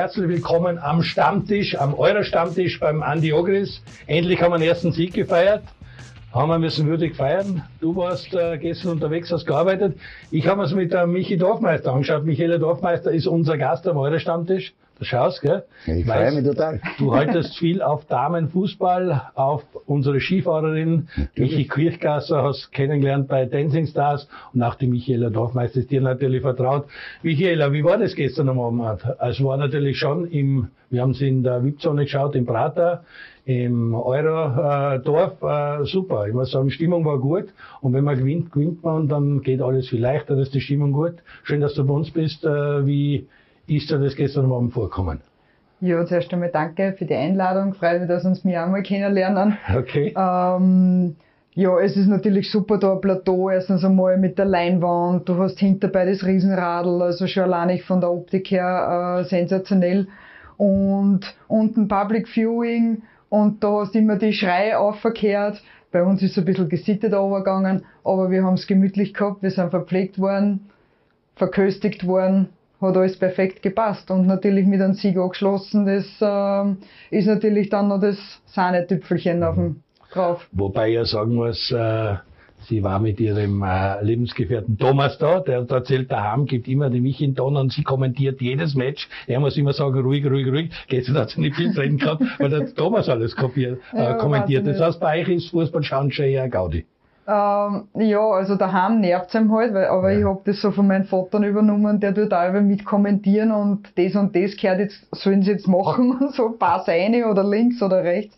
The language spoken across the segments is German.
Herzlich willkommen am Stammtisch, am Euro-Stammtisch beim Andi Ogris. Endlich haben wir den ersten Sieg gefeiert. Haben wir müssen würdig feiern. Du warst äh, gestern unterwegs, hast gearbeitet. Ich habe es mit der Michi Dorfmeister angeschaut. Michaela Dorfmeister ist unser Gast am Euro-Stammtisch. Du schaust, gell? Ich freue mich total. Du haltest viel auf Damenfußball, auf unsere Skifahrerin Michi Kirchgasser, hast kennengelernt bei Dancing Stars und auch die Michaela Dorfmeister ist dir natürlich vertraut. Michaela, wie war das gestern am Abend? Es war natürlich schon im, wir haben es in der VIP-Zone geschaut, im Prater, im Euro-Dorf, äh, super. Ich muss sagen, die Stimmung war gut und wenn man gewinnt, gewinnt man und dann geht alles viel leichter, da ist die Stimmung gut. Schön, dass du bei uns bist. Äh, wie ist dir das gestern Abend vorkommen? Ja, zuerst einmal danke für die Einladung. Freut mich, dass uns mich auch mal kennenlernen. Okay. Ähm, ja, es ist natürlich super da ein Plateau, erstens einmal mit der Leinwand, du hast hinterbei das Riesenradl, also schon allein von der Optik her äh, sensationell. Und unten Public Viewing und da hast immer die Schreie aufverkehrt. Bei uns ist es ein bisschen gesittet overgegangen, aber wir haben es gemütlich gehabt, wir sind verpflegt worden, verköstigt worden hat alles perfekt gepasst und natürlich mit einem Sieg angeschlossen. Das äh, ist natürlich dann noch das Sahnetüpfelchen auf dem drauf. Wobei ich sagen muss, äh, sie war mit ihrem äh, Lebensgefährten Thomas da, der hat erzählt, daheim gibt immer die Michi in Ton und sie kommentiert jedes Match. Er muss immer sagen, ruhig, ruhig, ruhig. Gestern hat sie nicht viel reden gehabt, weil der Thomas alles kopiert, äh, Ja, kommentiert. Das heißt, bei euch ist Fußball schauen schon eher Gaudi. Ähm, ja, also daheim nervt's ihm halt, weil, aber Ja. ich hab das so von meinem Vater übernommen, der tut auch immer mit kommentieren und das und das gehört jetzt, sollen sie jetzt machen, so pass rein oder links oder rechts.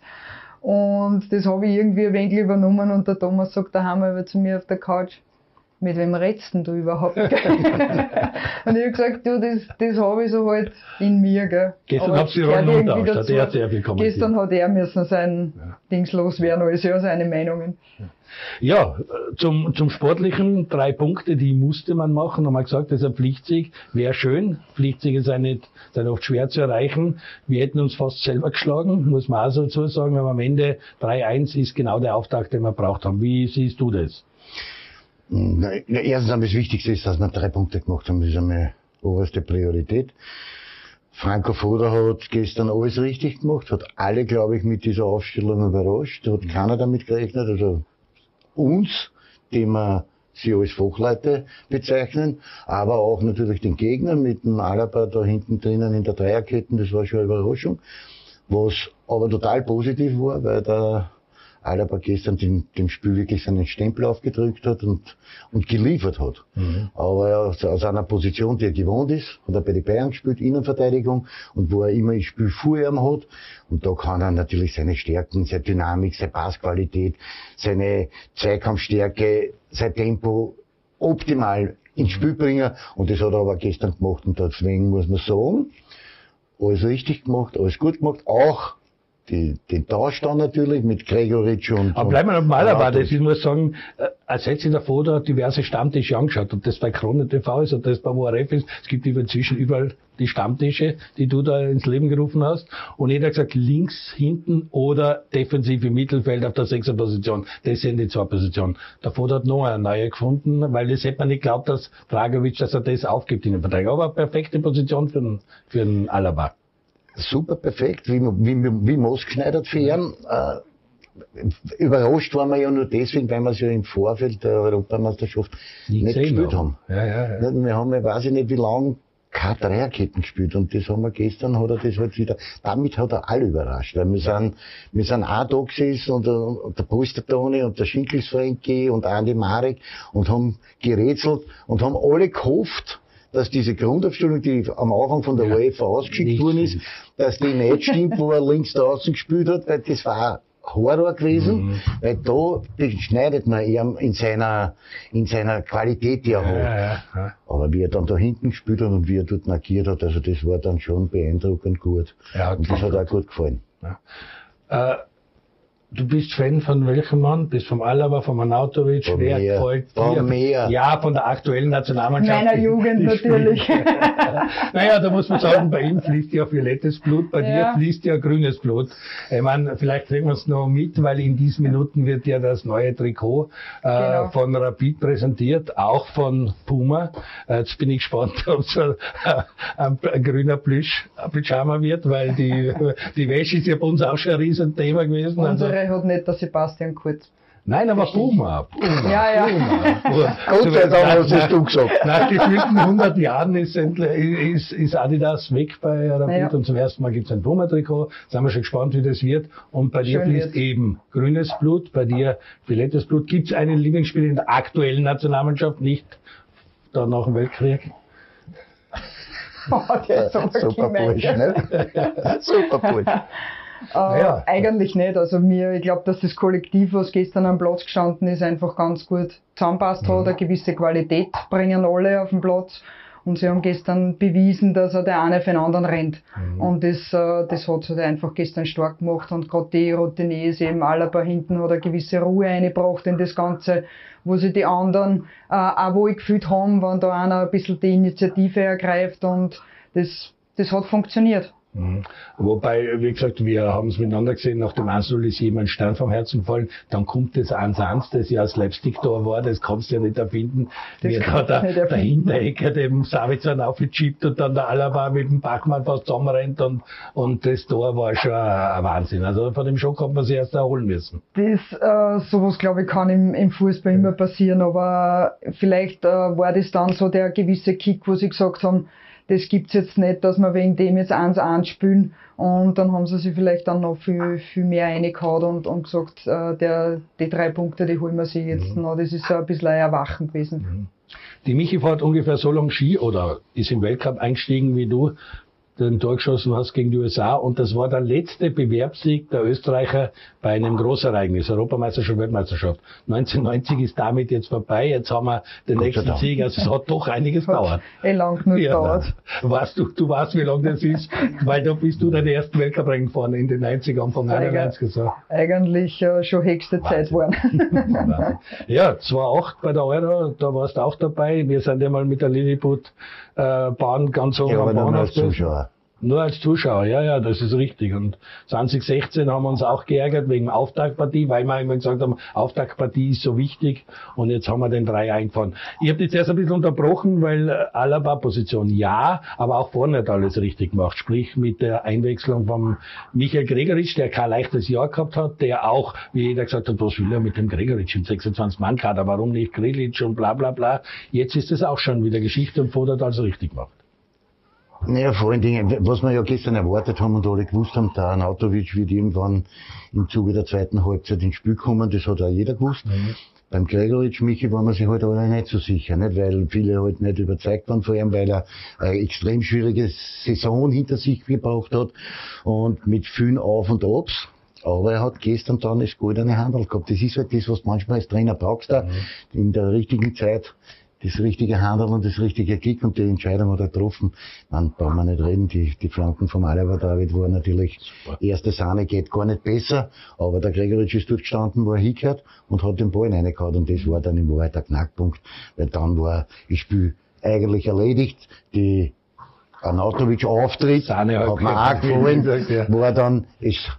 Und das habe ich irgendwie ein wenig übernommen und der Thomas sagt daheim über zu mir auf der Couch, mit wem redst denn du überhaupt? und ich hab gesagt, du, das, das habe ich so halt in mir, gell. Gestern habt ihr Rollen umtauscht, hat er sehr viel kommentiert. Gestern hat er müssen sein Ja. Dings loswerden, alles ja seine Meinungen. Ja, zum, zum Sportlichen drei Punkte, die musste man machen. Haben wir gesagt, das ist ein Pflichtsieg. Wäre schön. Pflichtsiege sind nicht, sind oft schwer zu erreichen. Wir hätten uns fast selber geschlagen, muss man auch so dazu sagen. Aber am Ende 3-1 ist genau der Auftakt, den wir braucht haben. Wie siehst du das? Na, erstens einmal das Wichtigste ist, dass wir drei Punkte gemacht haben. Das ist einmal oberste Priorität. Franco Foda hat gestern alles richtig gemacht, hat alle, glaube ich, mit dieser Aufstellung überrascht. Hat keiner damit gerechnet. Also uns, die wir sie als Fachleute bezeichnen, aber auch natürlich den Gegner mit dem Alaba da hinten drinnen in der Dreierkette, das war schon eine Überraschung. Was aber total positiv war, weil der Alaba gestern dem, dem Spiel wirklich seinen Stempel aufgedrückt hat und, und geliefert hat. Aber er aus, aus einer Position, die er gewohnt ist, hat er bei den Bayern gespielt, Innenverteidigung, und wo er immer das Spiel vor ihm hat. Und da kann er natürlich seine Stärken, seine Dynamik, seine Passqualität, seine Zweikampfstärke, sein Tempo optimal ins Spiel bringen. Und das hat er aber gestern gemacht. Und deswegen muss man sagen, alles richtig gemacht, alles gut gemacht, auch die, den Tausch dann natürlich mit Gregoritsch und. Aber bleiben wir noch mal dabei. Das, ich muss sagen, äh, als hätte sich davor da diverse Stammtische angeschaut. Ob das bei Krone TV ist, ob das bei ORF ist. Es gibt inzwischen überall die Stammtische, die du da ins Leben gerufen hast. Und jeder hat gesagt, links, hinten oder defensiv im Mittelfeld auf der sechster Position. Das sind die zwei Positionen. Davor hat noch eine neue gefunden, weil das hätte man nicht geglaubt, dass Dragovic, dass er das aufgibt in den Verteidigung. Aber eine perfekte Position für den, für den Alaba. Super perfekt, wie, wie, wie maßgeschneidert für ihn. Äh, überrascht waren wir ja nur deswegen, weil wir es ja im Vorfeld der Europameisterschaft nicht gesehen gespielt haben. haben. Ja, ja, ja. Wir haben, ich weiß ich nicht, wie lange keine Dreierketten gespielt und das haben wir gestern, hat er das halt wieder, damit hat er alle überrascht, weil wir sind, wir sind auch da gesessen und, der- und der Polstertoni und der Schinkels Frankie und Andi Marek und haben gerätselt und haben alle gehofft, dass diese Grundaufstellung, die am Anfang von der Ja. UEFA ausgeschickt worden ist, dass die nicht stimmt, wo er links da außen gespielt hat, weil das war Horror gewesen, Mhm. weil da beschneidet man ihn in seiner, in seiner Qualität, die er hat. Ja, ja, ja. Aber wie er dann da hinten gespielt hat und wie er dort markiert hat, also das war dann schon beeindruckend gut. Ja, und das hat auch gut gefallen. Äh, Du bist Fan von welchem Mann? Bist vom Alaba, vom Anautovic? Von Wer mir. gefällt Von dir? mir. Ja, von der aktuellen Nationalmannschaft. Meiner Jugend die natürlich. naja, da muss man sagen, bei ihm fließt ja violettes Blut, bei Ja. dir fließt ja grünes Blut. Ich meine, vielleicht kriegen wir es noch mit, weil in diesen Minuten wird ja das neue Trikot äh, Genau. von Rapid präsentiert, auch von Puma. Äh, jetzt bin ich gespannt, ob es ein, ein, ein grüner Plüsch, ein Pyjama wird, weil die, die Wäsche ist ja bei uns auch schon ein Riesenthema gewesen. Also, Unsere hat nicht der Sebastian Kurz. nein, aber Puma. Puma Ja, ja. Puma. Gott sei Dank Nach- hast es du gesagt. Nach gefühlten 100 Jahren ist, endlich- ist, ist Adidas weg bei Rapid Ja. und zum ersten Mal gibt es ein Puma-Trikot. Sind wir schon gespannt, wie das wird. Und bei dir Schön fließt wird's. eben grünes Blut, bei dir violettes Blut. Gibt es einen Lieblingsspieler in der aktuellen Nationalmannschaft, nicht da nach dem Weltkrieg? Oh, der ist Super Bursch, ne? Super Bursch. Äh, Ja. Eigentlich nicht. Also mir, ich glaube, dass das Kollektiv, was gestern am Platz gestanden ist, einfach ganz gut zusammenpasst hat. Eine gewisse Qualität bringen alle auf den Platz. Und sie haben gestern bewiesen, dass er der eine für den anderen rennt. Und das, äh, das hat sie einfach gestern stark gemacht. Und gerade die Routiniers eben Alaba hinten eine gewisse Ruhe eingebracht in das Ganze, wo sie die anderen äh, auch wohl gefühlt haben, wenn da einer ein bisschen die Initiative ergreift. Und das, das hat funktioniert. Mhm. Wobei, wie gesagt, wir haben es miteinander gesehen, nach dem 1 ist jemand Stein vom Herzen gefallen, dann kommt das 1-1, das ja ein Slapstick-Tor war, das kannst du ja nicht erfinden. Das Wie da der, nicht der erfinden. Hinterecker dem Savitzer aufgechippt und dann der Alaba mit dem Bachmann fast zusammenrennt und, und das Tor war schon ein Wahnsinn. Also von dem Schock hat man sich erst erholen müssen. Das, äh, sowas glaube ich kann im, im Fußball immer passieren, aber vielleicht äh, war das dann so der gewisse Kick, wo sie gesagt haben, das gibt's jetzt nicht, dass wir wegen dem jetzt eins eins spielen und dann haben sie sich vielleicht dann noch viel, viel mehr reingehauen und, und gesagt, äh, der, die drei Punkte, die holen wir sich jetzt noch. Das ist so ein bisschen ein Erwachen gewesen. Die Michi fährt ungefähr so lang Ski oder ist im Weltcup eingestiegen wie du, den Tor geschossen hast gegen die USA und das war der letzte Bewerbssieg der Österreicher bei einem Großereignis, Europameisterschaft, Weltmeisterschaft. 1990 ist damit jetzt vorbei, jetzt haben wir den Gott nächsten. Sieg, also es hat doch einiges gedauert. Eh lang genug gedauert. nein. weißt du, du weißt, wie lange das ist, weil da bist du deinen ersten Weltcuprennen gefahren in den 90ern, Anfang Sehr 91 so. Eigentlich äh, schon höchste Zeit Wahnsinn. geworden. Ja, 2008 bei der Euro, da warst du auch dabei. Wir sind ja mal mit der Lilliput-Bahn ganz oben Ja, am Bahnhof. Nur als Zuschauer, ja, ja, das ist richtig. Und 2016 haben wir uns auch geärgert wegen Auftaktpartie, weil wir immer gesagt haben, Auftaktpartie ist so wichtig. Und jetzt haben wir den drei eingefahren. Ich habe dich erst ein bisschen unterbrochen, weil äh, Alaba-Position ja, aber auch vorne hat alles richtig gemacht. Sprich mit der Einwechslung von Michael Gregoritsch, der kein leichtes Jahr gehabt hat, der auch, wie jeder gesagt hat, was will er mit dem Gregoritsch im 26-Mann-Kader, warum nicht Grilic und bla bla bla. Jetzt ist es auch schon wieder Geschichte und Vogt hat alles richtig gemacht. Naja, vor allen Dingen, was wir ja gestern erwartet haben und alle gewusst haben, der Anautovic wird irgendwann im Zuge der zweiten Halbzeit ins Spiel kommen, das hat auch jeder gewusst. Beim Gregoritsch, Michi, waren wir sich halt alle nicht so sicher, nicht? weil viele halt nicht überzeugt waren von ihm, weil er eine extrem schwierige Saison hinter sich gebraucht hat und mit vielen Auf und Abs. Aber er hat gestern dann das goldene Handel gehabt. Das ist halt das, was manchmal als Trainer brauchst, da in der richtigen Zeit das richtige Handeln und das richtige Kick und die Entscheidung hat er getroffen. Man brauchen wir nicht reden, die, die Flanken vom Alaba David waren natürlich, erste Sahne geht gar nicht besser, aber der Gregoritsch ist dort gestanden, wo er hingehört und hat den Ball reingehauen und das war dann im Wahrheit der Knackpunkt, weil dann war das Spiel eigentlich erledigt, die Anatovic Auftritt, Sahne hat hat mir auch gefallen, war dann, ist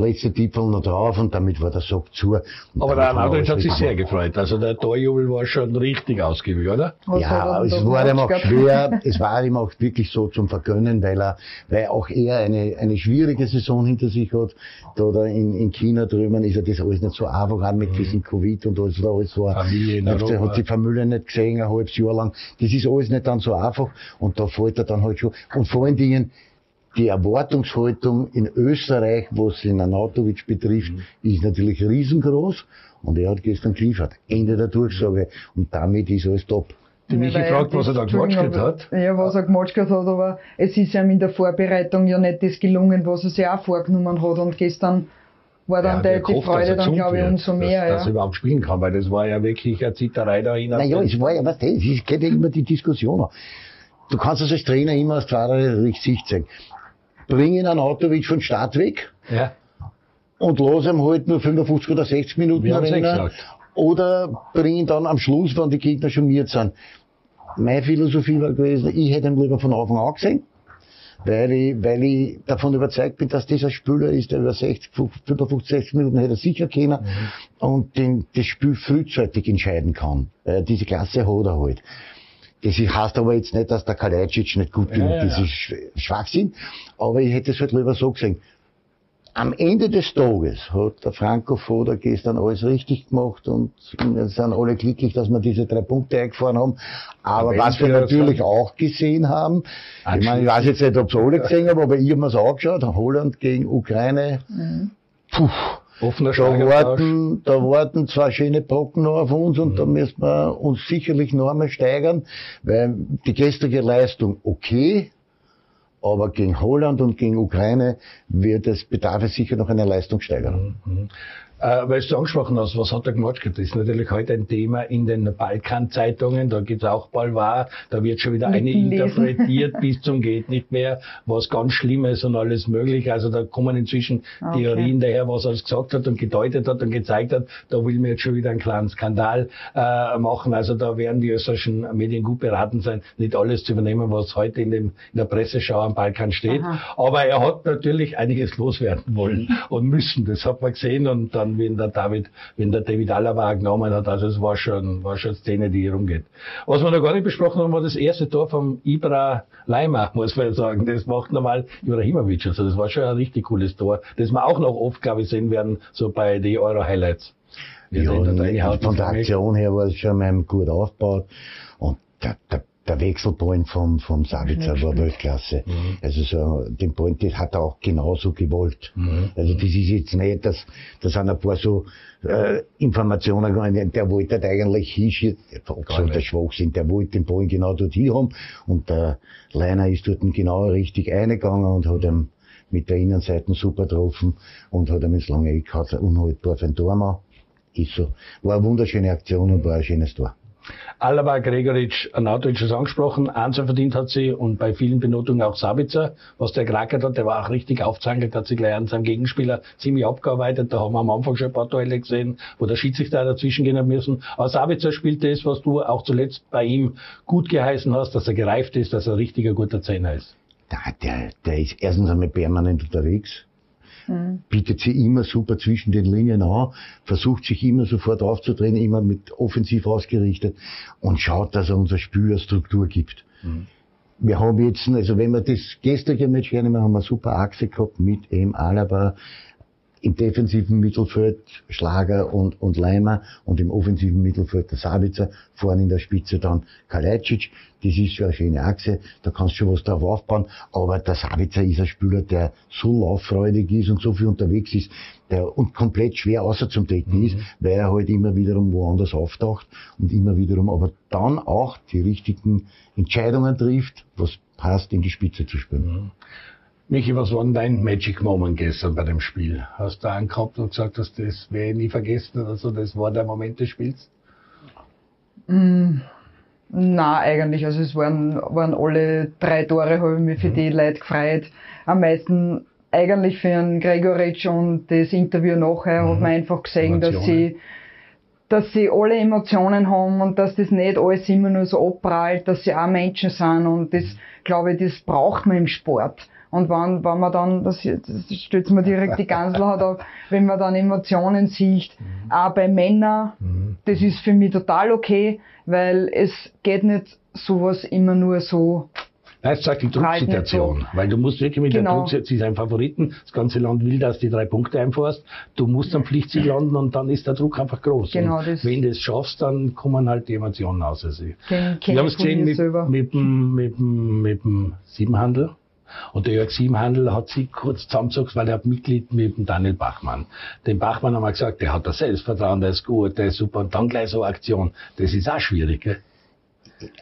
letzte Tippel noch drauf und damit war der Sack zu. Und Aber der Arnautovic hat sich sehr gefreut. Also der Torjubel war schon richtig ausgiebig, oder? Was hat ja, es war ihm auch schwer, es war ihm auch wirklich so zum Vergönnen, weil er, weil auch er eine, eine schwierige Saison hinter sich hat. Da, da in, in China drüben ist er das alles nicht so einfach an mit diesem Covid und alles, da alles war. Familie in er Europa. hat die Familie nicht gesehen, ein halbes Jahr lang. Das ist alles nicht dann so einfach und da fällt er dann halt schon. Und vor allen Dingen, die Erwartungshaltung in Österreich, was den Anatovic betrifft, ist natürlich riesengroß. Und er hat gestern geliefert. Ende der Durchsage. Und damit ist alles top. Die Michi Weil fragt, was er da aber- hat. Ja, was er gematschert hat, aber es ist ihm in der Vorbereitung ja nicht das gelungen, was er sich auch vorgenommen hat. Und gestern war dann der die, die gehofft, dass Freude dann, glaube ich, umso mehr. Dass, dass er ja. überhaupt spielen kann, weil das war ja wirklich eine Zitterei da hin. Naja, es war ja, was das, es geht ja immer die Diskussion an. Du kannst das als Trainer immer als Fahrer richtig Sicht zeigen. Bringen einen Autowitsch von Start weg ja. und lass ihm halt nur 55 oder 60 Minuten Wir rennen. Oder bring ihn dann am Schluss, wenn die Gegner schmiert sind. Meine Philosophie war gewesen, ich hätte ihn lieber von Anfang an gesehen, weil ich, weil ich davon überzeugt bin, dass dieser Spieler ist, der über 60, 55, 60 Minuten hätte er sicher können und den, das Spiel frühzeitig entscheiden kann. Weil diese Klasse hat er halt. Das heißt aber jetzt nicht, dass der Kalajdzic nicht gut genug ja, ist. Das ist Sch- Schwachsinn. Aber ich hätte es halt lieber so gesehen. Am Ende des Tages hat der Franco Foda gestern alles richtig gemacht und wir sind alle glücklich, dass wir diese drei Punkte eingefahren haben. Aber Aber was wir natürlich auch gesehen haben, ich meine, ich weiß jetzt nicht, ob es alle gesehen haben, aber ich habe mir es angeschaut, Holland gegen Ukraine. Puh, Offener da warten, da warten zwei schöne Brocken noch auf uns und da müssen wir uns sicherlich noch einmal steigern, weil die gestrige Leistung okay, aber gegen Holland und gegen Ukraine wird es, bedarf es sicher noch einer Leistungssteigerung. Äh, weil du angesprochen hast, was hat er gemacht? Das ist natürlich heute ein Thema in den Balkan-Zeitungen. Da gibt's auch Balvar. Da wird schon wieder eine interpretiert bis zum geht nicht mehr, was ganz Schlimmes und alles mögliche. Also da kommen inzwischen Okay. Theorien daher, was er alles gesagt hat und gedeutet hat und gezeigt hat. Da will mir jetzt schon wieder einen kleinen Skandal äh, machen. Also da werden die österreichischen Medien gut beraten sein, nicht alles zu übernehmen, was heute in, dem, in der Presseschau am Balkan steht. Aha. Aber er hat natürlich einiges loswerden wollen und müssen. Das hat man gesehen und dann, wenn der David, wenn der David Alaba genommen hat, also es war schon, war schon eine Szene, die hier rumgeht. Was wir noch gar nicht besprochen haben, war das erste Tor vom Ibra Leimer, muss man sagen. Das macht normal Ibrahimovic. Also das war schon ein richtig cooles Tor, das wir auch noch oft, glaube ich, sehen werden, so bei den Euro-Highlights. Ja, von der. Aktion her war es schon mal gut aufgebaut und der, der, der Wechselpoint vom, vom Sabitzer war Weltklasse. Mhm. Also so, den Point, das hat er auch genauso gewollt. Mhm. Also das ist jetzt nicht, dass, da sind ein paar so, äh, Informationen gegangen, der wollte halt eigentlich hinschießen, absoluter nicht. Schwachsinn, der wollte den Ball genau dort hin haben und der Leiner ist dort genau richtig eingegangen und hat ihm mit der Innenseite super getroffen und hat ihm ins lange Eck gehauen, unhaltbar für ein Tor. Ist so. War eine wunderschöne Aktion und war ein schönes Tor. Alaba, Gregoritsch, Anatovic ist angesprochen, Anser verdient hat sie und bei vielen Benotungen auch Sabitzer, was der gerackert hat, der war auch richtig aufzangelt, hat sich gleich an seinem Gegenspieler ziemlich abgearbeitet, da haben wir am Anfang schon ein paar Duelle gesehen, wo der Schiedsrichter dazwischen gehen hat müssen, aber Sabitzer spielt das, was du auch zuletzt bei ihm gut geheißen hast, dass er gereift ist, dass er ein richtiger guter Zehner ist. Der, der, der ist erstens einmal permanent unterwegs, bietet sich immer super zwischen den Linien an, versucht sich immer sofort aufzudrehen, immer mit offensiv ausgerichtet und schaut, dass er unser Spiel eine Struktur gibt. Wir haben jetzt, also wenn wir das gestrige Match hernehmen, haben wir eine super Achse gehabt mit eben Alaba, im defensiven Mittelfeld Schlager und, und Leimer und im offensiven Mittelfeld der Sabitzer, vorne in der Spitze dann Kalajdzic. Das ist schon eine schöne Achse, da kannst du schon was drauf aufbauen, aber der Sabitzer ist ein Spieler, der so lauffreudig ist und so viel unterwegs ist, der und komplett schwer außer zum Decken ist, weil er halt immer wiederum woanders auftaucht und immer wiederum, aber dann auch die richtigen Entscheidungen trifft, was passt, in die Spitze zu spielen. Michi, was war denn dein Magic Moment gestern bei dem Spiel? Hast du einen gehabt und gesagt, dass das werde ich nie vergessen oder so, das war der Moment des Spiels? Na, eigentlich. Also es waren, waren alle drei Tore, habe ich mich für die Leute gefreut. Am meisten eigentlich für einen Gregoritsch und das Interview nachher hat man einfach gesehen, dass Emotionen. sie, dass sie alle Emotionen haben und dass das nicht alles immer nur so abprallt, dass sie auch Menschen sind und das, glaube ich, das braucht man im Sport. Und wenn, wenn man dann, das, das stellt mir direkt die Ganselhaut auf, wenn man dann Emotionen sieht, auch bei Männern, das ist für mich total okay, weil es geht nicht sowas immer nur so. Nein, es sagt die Drucksituation, weil du musst wirklich mit der Genau. Drucksituation, sie ist ein Favoriten, das ganze Land will, dass du die drei Punkte einfährst, du musst am Pflichtsieg landen und dann ist der Druck einfach groß. Genau, das- wenn du es schaffst, dann kommen halt die Emotionen aus. Also, wir haben es gesehen mit, mit, dem, mit, dem, mit dem Siebenhandel. Und der Jörg Siebenhandel hat sich kurz zusammengezogen, weil er hat Mitglied mit dem Daniel Bachmann. Den Bachmann haben wir gesagt, der hat das Selbstvertrauen, der ist gut, der ist super. Und dann gleich so eine Aktion. Das ist auch schwierig, gell?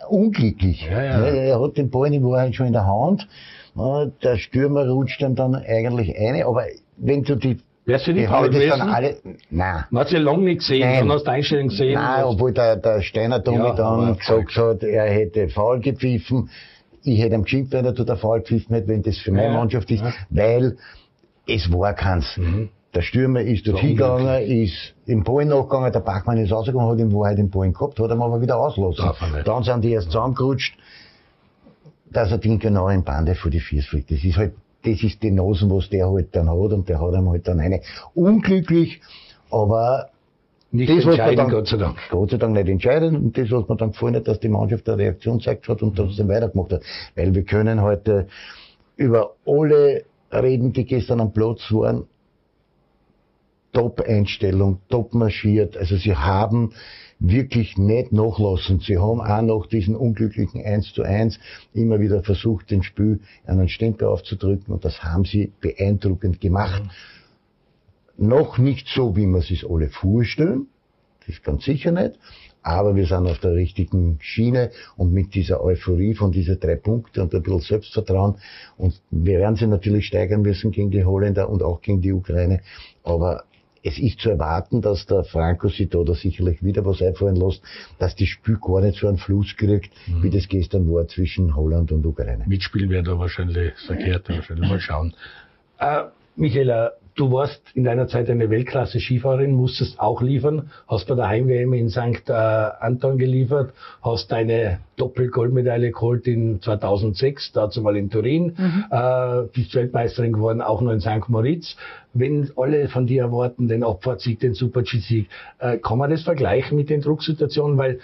unglücklich. Ja, ja. Er hat den Ball in Wahrheit schon in der Hand. Ja, Der Stürmer rutscht ihm dann eigentlich eine, aber wenn du die, Wär's für die dich faul das dann gewesen? alle, nein. Man hat sie lange nicht gesehen, Nein. dann hast du die Einstellung gesehen. Nein, obwohl der, der Steiner Tommy Ja, dann gesagt hat, er hätte faul gepfiffen. Ich hätte ihm geschimpft, wenn er tut, der faul gepfiffen hätte, wenn das für meine Ja, Mannschaft ist, ja. weil es war keins. Mhm. Der Stürmer ist dort hingegangen, ist im Ball nachgegangen, der Bachmann ist rausgegangen, hat in Wahrheit den Ball gehabt, hat ihn aber wieder auslassen. Dann sind die erst zusammengerutscht, dass er den genau im Bande vor die Füße fliegt. Das ist halt, das ist die Nasen, was der halt dann hat und der hat ihm halt dann eine. Unglücklich, aber nicht das, entscheiden, dann, Gott sei Dank. Gott sei Dank nicht entscheiden. Und das, was mir dann gefallen hat, dass die Mannschaft eine Reaktion gezeigt hat und trotzdem weitergemacht hat. Weil wir können heute über alle reden, die gestern am Platz waren. Top-Einstellung, top marschiert. Also sie haben wirklich nicht nachlassen. Sie haben auch nach diesem unglücklichen 1 zu 1 immer wieder versucht, den Spiel einen Stempel aufzudrücken und das haben sie beeindruckend gemacht. Mhm noch nicht so, wie wir es sich alle vorstellen. Das ist ganz sicher nicht. Aber wir sind auf der richtigen Schiene und mit dieser Euphorie von diesen drei Punkten und ein bisschen Selbstvertrauen. Und wir werden sie natürlich steigern müssen gegen die Holländer und auch gegen die Ukraine. Aber es ist zu erwarten, dass der Franco sich da, sicherlich wieder was einfallen lässt, dass die Spiel gar nicht so einen Fluss kriegt, mhm. wie das gestern war zwischen Holland und Ukraine. Mitspielen wird da wahrscheinlich verkehrt, wahrscheinlich mal schauen. Äh, Michaela, Du warst in deiner Zeit eine Weltklasse-Skifahrerin, musstest auch liefern, hast bei der Heim-WM in St. Äh, Anton geliefert, hast deine Doppel-Goldmedaille geholt in 2006, dazu mal in Turin, mhm. äh, bist Weltmeisterin geworden, auch noch in St. Moritz. Wenn alle von dir erwarten, den Abfahrtsieg, den Super-G-Sieg, äh, kann man das vergleichen mit den Drucksituationen? Weil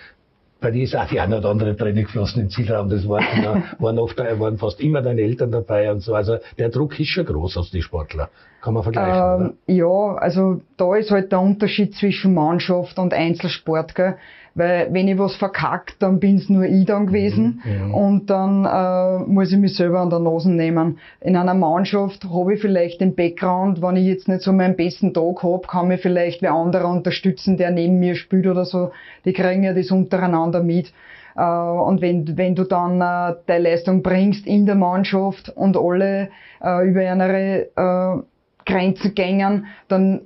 bei dir ist auch die eine oder andere Träne geflossen im Zielraum. Das waren, waren oft, waren fast immer deine Eltern dabei und so. Also der Druck ist schon groß aus die Sportler. Kann man vergleichen, ähm, Ja, also da ist halt der Unterschied zwischen Mannschaft und Einzelsport, gell? Weil wenn ich was verkackt, dann bin's nur ich dann gewesen mhm, und dann äh, muss ich mich selber an der Nase nehmen. In einer Mannschaft habe ich vielleicht den Background, wenn ich jetzt nicht so meinen besten Tag hab, kann mich vielleicht wer anderer unterstützen, der neben mir spielt oder so. Die kriegen ja das untereinander mit. Äh, und wenn, wenn du dann äh, deine Leistung bringst in der Mannschaft und alle äh, über eine äh, Grenzen gängen, dann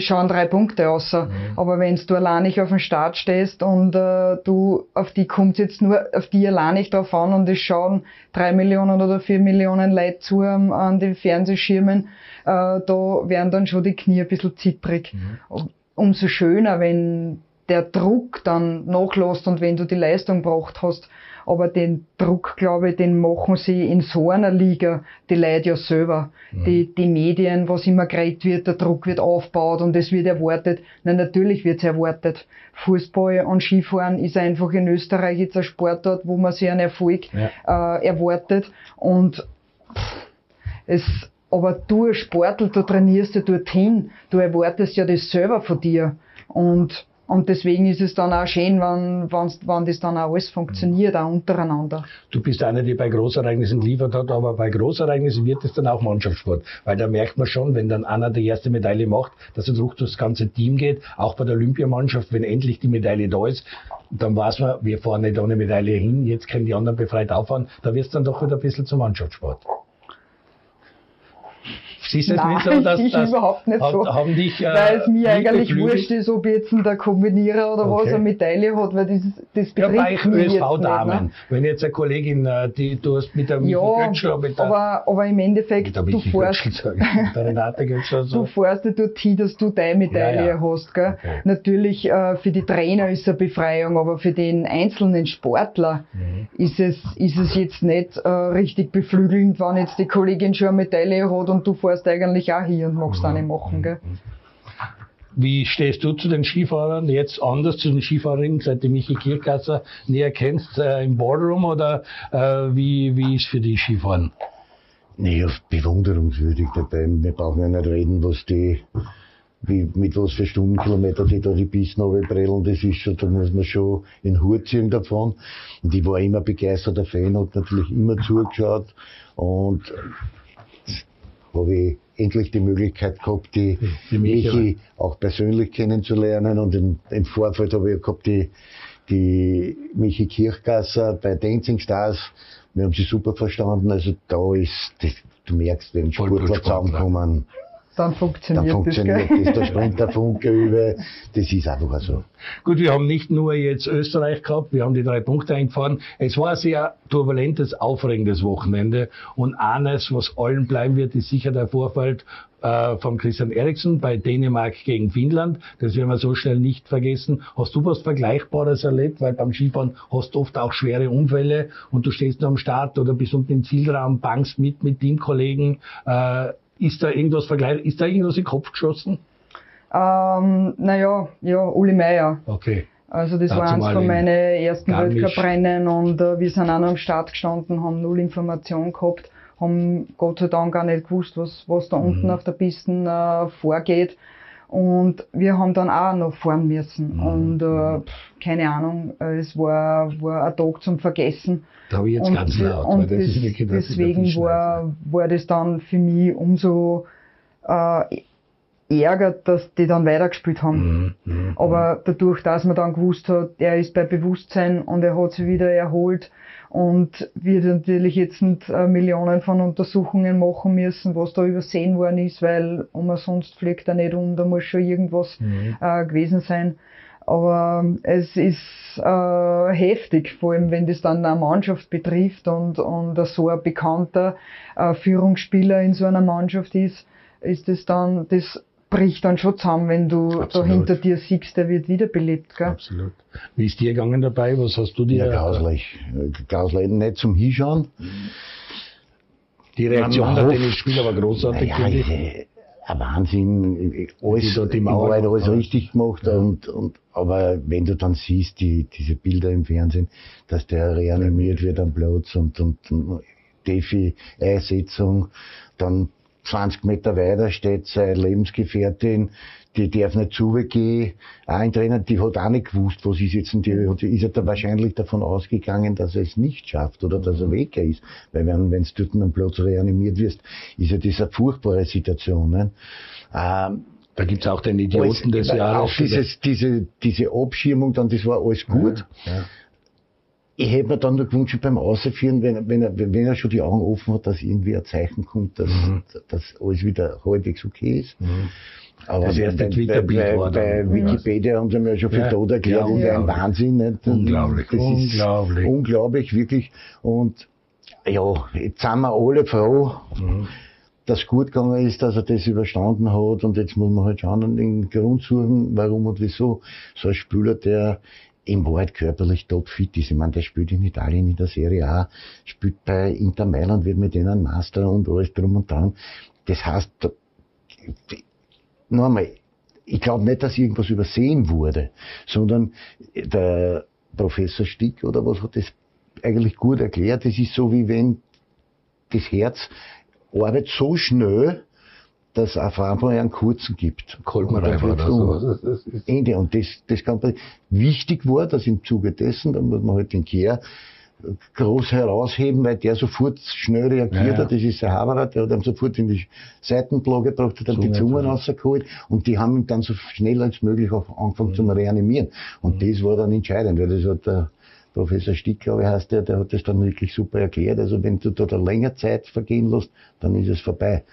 schauen drei Punkte aus. Mhm. Aber wenn du allein nicht auf dem Start stehst und äh, du auf die kommt jetzt nur auf die allein nicht drauf an und es schauen drei Millionen oder vier Millionen Leute zu um, an den Fernsehschirmen, äh, da werden dann schon die Knie ein bisschen zittrig. Mhm. Umso schöner, wenn der Druck dann nachlässt und wenn du die Leistung gebracht hast, aber den Druck, glaube ich, den machen sie in so einer Liga die Leute ja selber. Mhm. Die, die Medien, was immer geredet wird, der Druck wird aufgebaut und es wird erwartet. Na, natürlich wird es erwartet. Fußball und Skifahren ist einfach in Österreich jetzt ein Sportort, wo man sich einen Erfolg ja. äh, erwartet und pff, es aber du als Sportler, du trainierst ja dorthin, du erwartest ja das selber von dir. Und und deswegen ist es dann auch schön, wenn, wenn, wenn das dann auch alles funktioniert, auch untereinander. Du bist einer, der bei Großereignissen geliefert hat, aber bei Großereignissen wird es dann auch Mannschaftssport. Weil da merkt man schon, wenn dann einer die erste Medaille macht, dass es durch das ganze Team geht. Auch bei der Olympiamannschaft, wenn endlich die Medaille da ist, dann weiß man, wir fahren nicht ohne Medaille hin, jetzt können die anderen befreit auffahren. Da wird es dann doch wieder ein bisschen zum Mannschaftssport. Siehst du es nicht so, dass ich das überhaupt nicht so. Haben dich, äh, weil es mir eigentlich wurscht ist, ob jetzt der Kombinierer oder okay. was eine Medaille hat, weil das, das betrifft ja, bei mich jetzt Damen. Ne? Wenn jetzt eine Kollegin, äh, die du hast mit der ja, Götzschler, mit der, aber, aber im Endeffekt, du fährst, du fährst ja dorthin, dass du deine Medaille ja, ja. hast. Gell? Okay. Natürlich äh, für die Trainer ist es eine Befreiung, aber für den einzelnen Sportler mhm. ist, es, ist es jetzt nicht äh, richtig beflügelnd, wenn jetzt die Kollegin schon eine Medaille hat und du fährst wärst eigentlich auch hier und magst auch nicht machen, gell? Wie stehst du zu den Skifahrern jetzt anders zu den Skifahrerinnen, seit du Michi Kirchgasser näher kennst äh, im Boardroom oder äh, wie, wie ist für die Skifahren? Nee, bewunderungswürdig dabei. Wir brauchen ja nicht reden, was die, wie, mit was für Stundenkilometer die da die Pisten runterbrellen, das ist schon, da muss man schon in Hut ziehen davon. Und ich war immer begeisterter Fan, hat natürlich immer zugeschaut und habe ich endlich die Möglichkeit gehabt, die, die Michi auch persönlich kennenzulernen. Und im, im Vorfeld habe ich gehabt, die, die Michi Kirchgasser bei Dancing Stars. Wir haben sie super verstanden. Also da ist, du merkst, wenn Sportler zusammenkommen. Dann funktioniert, dann funktioniert das. das. Da springt der Funke über. Das ist einfach so. Gut, wir haben nicht nur jetzt Österreich gehabt, wir haben die drei Punkte eingefahren. Es war ein sehr turbulentes, aufregendes Wochenende. Und eines, was allen bleiben wird, ist sicher der Vorfall äh, von Christian Eriksen bei Dänemark gegen Finnland. Das werden wir so schnell nicht vergessen. Hast du was Vergleichbares erlebt? Weil beim Skifahren hast du oft auch schwere Unfälle und du stehst nur am Start oder bist unten im Zielraum, bangst mit mit Teamkollegen. Äh, ist da irgendwas vergleichbar? Ist da irgendwas in den Kopf geschossen? Ähm, naja, ja, Uli Meier. Okay. Also das Dazu war eins von in meinen ersten. Weltcuprennen und äh, wir sind auch noch am Start gestanden, haben null Information gehabt, haben Gott sei Dank auch nicht gewusst, was, was da unten Mhm. auf der Piste äh, vorgeht. Und wir haben dann auch noch fahren müssen. Mhm. Und äh, pff, keine Ahnung, es war, war ein Tag zum Vergessen. Da habe ich jetzt und ganz laut, weil und das des- ist ist deswegen war, war das dann für mich umso äh, ärgert, dass die dann weitergespielt haben. Mhm, mhm. Aber dadurch, dass man dann gewusst hat, er ist bei Bewusstsein und er hat sich wieder erholt und wird natürlich jetzt nicht, äh, Millionen von Untersuchungen machen müssen, was da übersehen worden ist, weil umsonst fliegt er nicht um, da muss schon irgendwas Mhm. äh, gewesen sein. Aber ähm, es ist äh, heftig, vor allem wenn das dann eine Mannschaft betrifft und, und so ein bekannter äh, Führungsspieler in so einer Mannschaft ist, ist das dann, das bricht dann schon zusammen, wenn du Absolut. da hinter dir siehst, der wird wiederbelebt. Gell? Absolut. Wie ist dir gegangen dabei? Was hast du dir? Ja, grauslich. Grauslich. Nicht zum Hinschauen. Die Reaktion der Tennisspieler war großartig, Naja, ich. äh, ein Wahnsinn. Die Alles, die in Mauer Wahrheit alles richtig gemacht. Und, und, aber wenn du dann siehst, die, diese Bilder im Fernsehen, dass der reanimiert wird am Platz und, und, und Defi, Einsetzung, dann 20 Meter weiter steht seine Lebensgefährtin, die darf nicht zugehen. Auch ein Trainer, die hat auch nicht gewusst, was ist jetzt, und die ist ja da wahrscheinlich davon ausgegangen, dass er es nicht schafft oder dass er weg ist. Weil wenn, wenn du dort am Platz reanimiert wirst, ist ja das eine furchtbare Situation. Ne? Ähm, Da gibt's auch den Idioten des Jahres. Auch dieses, diese, diese Abschirmung, dann, das war alles gut. Ja. Ich hätte mir dann nur gewünscht beim Ausführen, wenn, wenn, er, wenn er schon die Augen offen hat, dass irgendwie ein Zeichen kommt, dass, Mhm. dass alles wieder halbwegs okay ist. Mhm. Aber Das erste bei, bei, bei dann- Wikipedia haben sie mir ja schon viel Ja. tot erklärt, Ja, ist ein. Wahnsinn. Nicht? Unglaublich, Das ist unglaublich. unglaublich, wirklich. Und ja, jetzt sind wir alle froh, Mhm. dass gut gegangen ist, dass er das überstanden hat. Und jetzt muss man halt schauen und den Grund suchen, warum und wieso. So ein Spieler, der im Wahrheit körperlich topfit ist. Ich meine, der spielt in Italien in der Serie A, spielt bei Inter Mailand, wird mit denen Master und alles drum und dran. Das heißt, noch einmal, ich glaube nicht, dass irgendwas übersehen wurde, sondern der Professor Stick oder was hat das eigentlich gut erklärt. Das ist so wie wenn das Herz arbeitet so schnell, dass es auf einmal einen kurzen gibt. Kolbenreif Und oder der wird um. so. Das Ende. Und das, das kann wichtig war, dass im Zuge dessen, da muss man halt den Kehr groß herausheben, weil der sofort schnell reagiert Ja, ja. hat. Das ist der Haberer, der hat ihm sofort in die Seitenblau gebracht, hat ihm die Zunge Zungen rausgeholt und die haben ihn dann so schnell als möglich auch angefangen zu reanimieren. Und das war dann entscheidend, weil das hat der Professor Stick, glaube ich, heißt der, der hat das dann wirklich super erklärt. Also wenn du da eine längere Zeit vergehen lässt, dann ist es vorbei.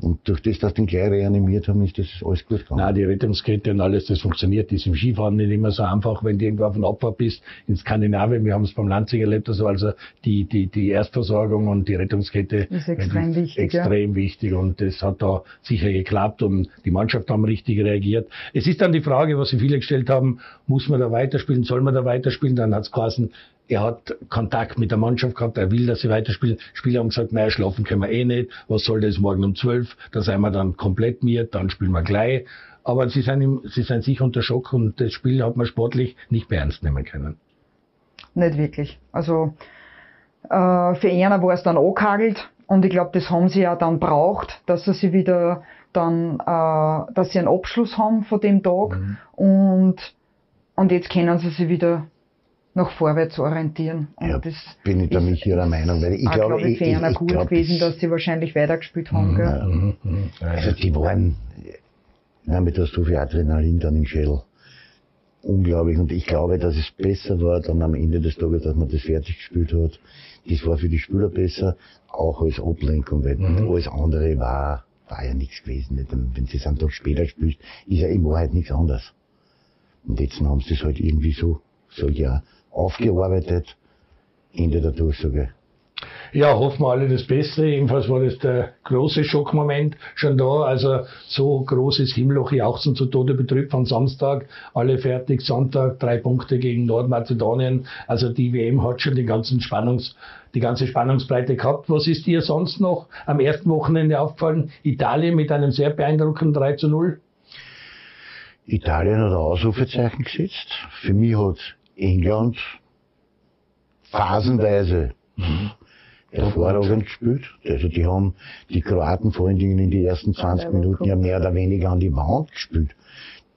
Und durch das, dass die ihn gleich reanimiert haben, ist das alles gut gegangen. Nein, die Rettungskette und alles, das funktioniert. Das ist im Skifahren nicht immer so einfach, wenn du irgendwo auf einer Abfahrt bist. In Skandinavien, wir haben es beim Lanzing erlebt, also, also die, die, die Erstversorgung und die Rettungskette Ist extrem wichtig, ja. Extrem wichtig und das hat da sicher geklappt und die Mannschaft haben richtig reagiert. Es ist dann die Frage, was sich viele gestellt haben, muss man da weiterspielen, soll man da weiterspielen? Dann hat es er hat Kontakt mit der Mannschaft gehabt, er will, dass sie weiterspielen. Spieler haben gesagt, naja, schlafen können wir eh nicht, was soll das morgen um zwölf? Da sind wir dann komplett miert, dann spielen wir gleich. Aber sie sind, im, sie sind sicher unter Schock und das Spiel hat man sportlich nicht mehr ernst nehmen können. Nicht wirklich. Also äh, für einer war es dann angehagelt und ich glaube, das haben sie ja dann braucht, dass sie sich wieder dann, äh, dass sie einen Abschluss haben von dem Tag und, und jetzt können sie sich wieder nach vorwärts orientieren. Und Ja, das bin ich da nicht ihrer Meinung, weil ich glaube, glaub ich, ich- ich gut glaub, gewesen, das- dass sie wahrscheinlich weitergespielt haben. Gell? Mhm, mhm. Also die waren, ja, mit so viel Adrenalin dann im Schädel. Unglaublich. Und ich glaube, dass es besser war dann am Ende des Tages, dass man das fertig gespielt hat. Das war für die Spieler besser, auch als Ablenkung, weil Mhm. alles andere war war ja nichts gewesen. Nicht? Und wenn du es einen Tag später spielst, ist ja in Wahrheit nichts anderes. Und jetzt haben sie es halt irgendwie so, so ja, aufgearbeitet. Ende der Durchsage. Ja, hoffen wir alle das Beste. Jedenfalls war das der große Schockmoment schon da. Also so großes Himmelloch jauchzen zu Tode betrübt von Samstag. Alle fertig. Sonntag drei Punkte gegen Nordmazedonien. Also die WM hat schon den ganzen Spannungs, die ganze Spannungsbreite gehabt. Was ist dir sonst noch am ersten Wochenende aufgefallen? Italien mit einem sehr beeindruckenden 3 zu 0? Italien hat ein Ausrufezeichen gesetzt. Für mich hat England phasenweise mhm. hervorragend gespielt. Also die haben die Kroaten vor allen Dingen in die ersten 20 Minuten ja mehr oder weniger an die Wand gespielt.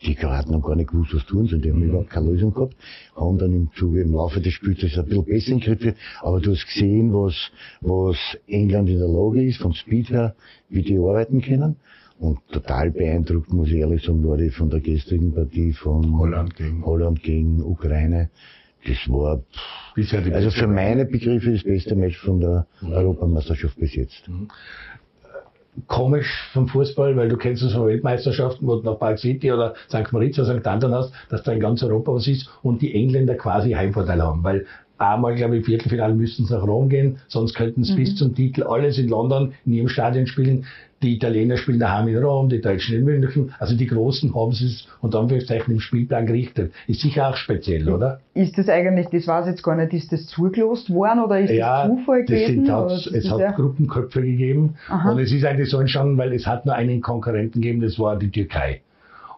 Die Kroaten haben gar nicht gewusst, was tun sollen. Die haben mhm. überhaupt keine Lösung gehabt. Haben dann im Zuge, im Laufe des Spiels ein bisschen besser in Griff. Aber du hast gesehen, was, was England in der Lage ist, vom Speed her, wie die arbeiten können. Und total beeindruckt, muss ich ehrlich sagen, war ich von der gestrigen Partie von Holland gegen, Holland gegen Ukraine. Das war, die also für meine Begriffe das beste Match von der mhm. Europameisterschaft bis jetzt. Mhm. Komisch vom Fußball, weil du kennst es von Weltmeisterschaften, wo du nach Park City oder St. Moritz oder St. Anton hast, dass da in ganz Europa was ist und die Engländer quasi Heimvorteil haben, weil einmal, glaube ich, im Viertelfinale müssten sie nach Rom gehen, sonst könnten sie mhm. bis zum Titel alles in London in ihrem Stadion spielen. Die Italiener spielen daheim in Rom, die Deutschen in München. Also die Großen haben sie es unter Anführungszeichen im Spielplan gerichtet. Ist sicher auch speziell, oder? Ist das eigentlich, das weiß ich jetzt gar nicht, ist das zugelost worden oder ist ja, das Zufall gewesen? Das hat, es hat ja? Gruppenköpfe gegeben Aha. und es ist eigentlich so entstanden, weil es hat nur einen Konkurrenten gegeben, das war die Türkei.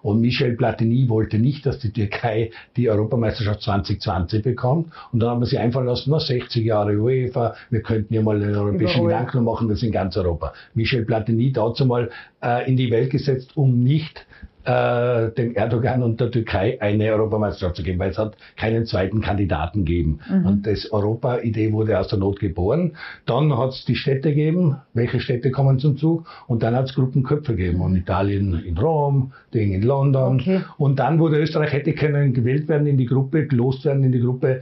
Und Michel Platini wollte nicht, dass die Türkei die Europameisterschaft 2020 bekommt. Und dann haben wir sie einfallen lassen, na 60 Jahre UEFA, wir könnten ja mal einen europäischen Gedanken machen, das in ganz Europa. Michel Platini dazu mal äh, in die Welt gesetzt, um nicht äh, dem Erdogan und der Türkei eine Europameisterschaft zu geben, weil es hat keinen zweiten Kandidaten gegeben. Mhm. Und das Europa-Idee wurde aus der Not geboren. Dann hat es die Städte gegeben, welche Städte kommen zum Zug und dann hat es Gruppenköpfe gegeben. Und Italien in Rom, Ding in London. Okay. Und dann wurde Österreich hätte können gewählt werden in die Gruppe, gelost werden in die Gruppe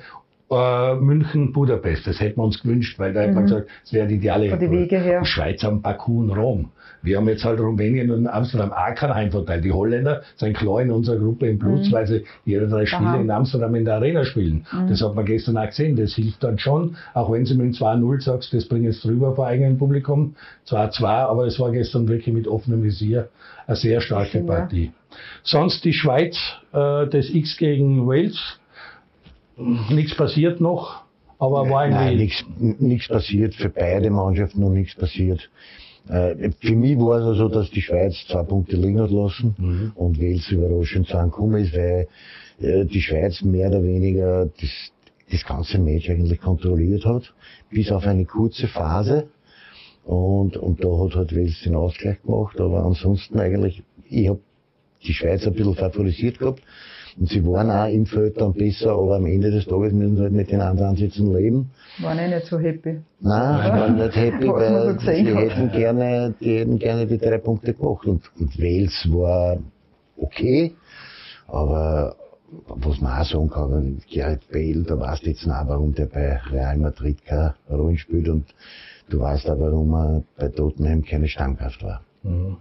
äh, München, Budapest. Das hätten wir uns gewünscht, weil da mhm. hat man gesagt, es wäre die ideale die Wege her. Die Schweiz haben Baku und Rom. Wir haben jetzt halt Rumänien und Amsterdam auch keinen Heimvorteil. Die Holländer sind klar in unserer Gruppe im Plus, mhm. weil sie ihre drei Spiele Aha. in Amsterdam in der Arena spielen. Mhm. Das hat man gestern auch gesehen. Das hilft dann schon, auch wenn sie mit dem 2-0 sagst, das bringt es drüber vor eigenem Publikum. Zwar 2 aber es war gestern wirklich mit offenem Visier eine sehr starke Partie. Sonst die Schweiz, äh, das X gegen Wales. Nichts passiert noch, aber war irgendwie... Nein, nichts passiert, für beide Mannschaften noch nichts passiert. Äh, für mich war es also, dass die Schweiz zwei Punkte liegen hat lassen mhm. und Wales überraschend zu angekommen ist, weil äh, die Schweiz mehr oder weniger das, das ganze Match eigentlich kontrolliert hat, bis auf eine kurze Phase. Und, und da hat halt Wales den Ausgleich gemacht, aber ansonsten eigentlich, ich habe die Schweiz ein bisschen favorisiert gehabt. Und sie waren auch im Feld dann besser, aber am Ende des Tages müssen sie halt mit den anderen Ansätzen leben. Waren eh nicht so happy. Nein, waren nicht happy, weil so die hätten gerne, die hätten gerne die drei Punkte gemacht. Und, und Wales war okay, aber was man auch sagen kann, Gerrit Bale, da weißt du jetzt noch, warum der bei Real Madrid keine Rolle spielt und du weißt auch, warum er bei Tottenham keine Stammkraft war. Mhm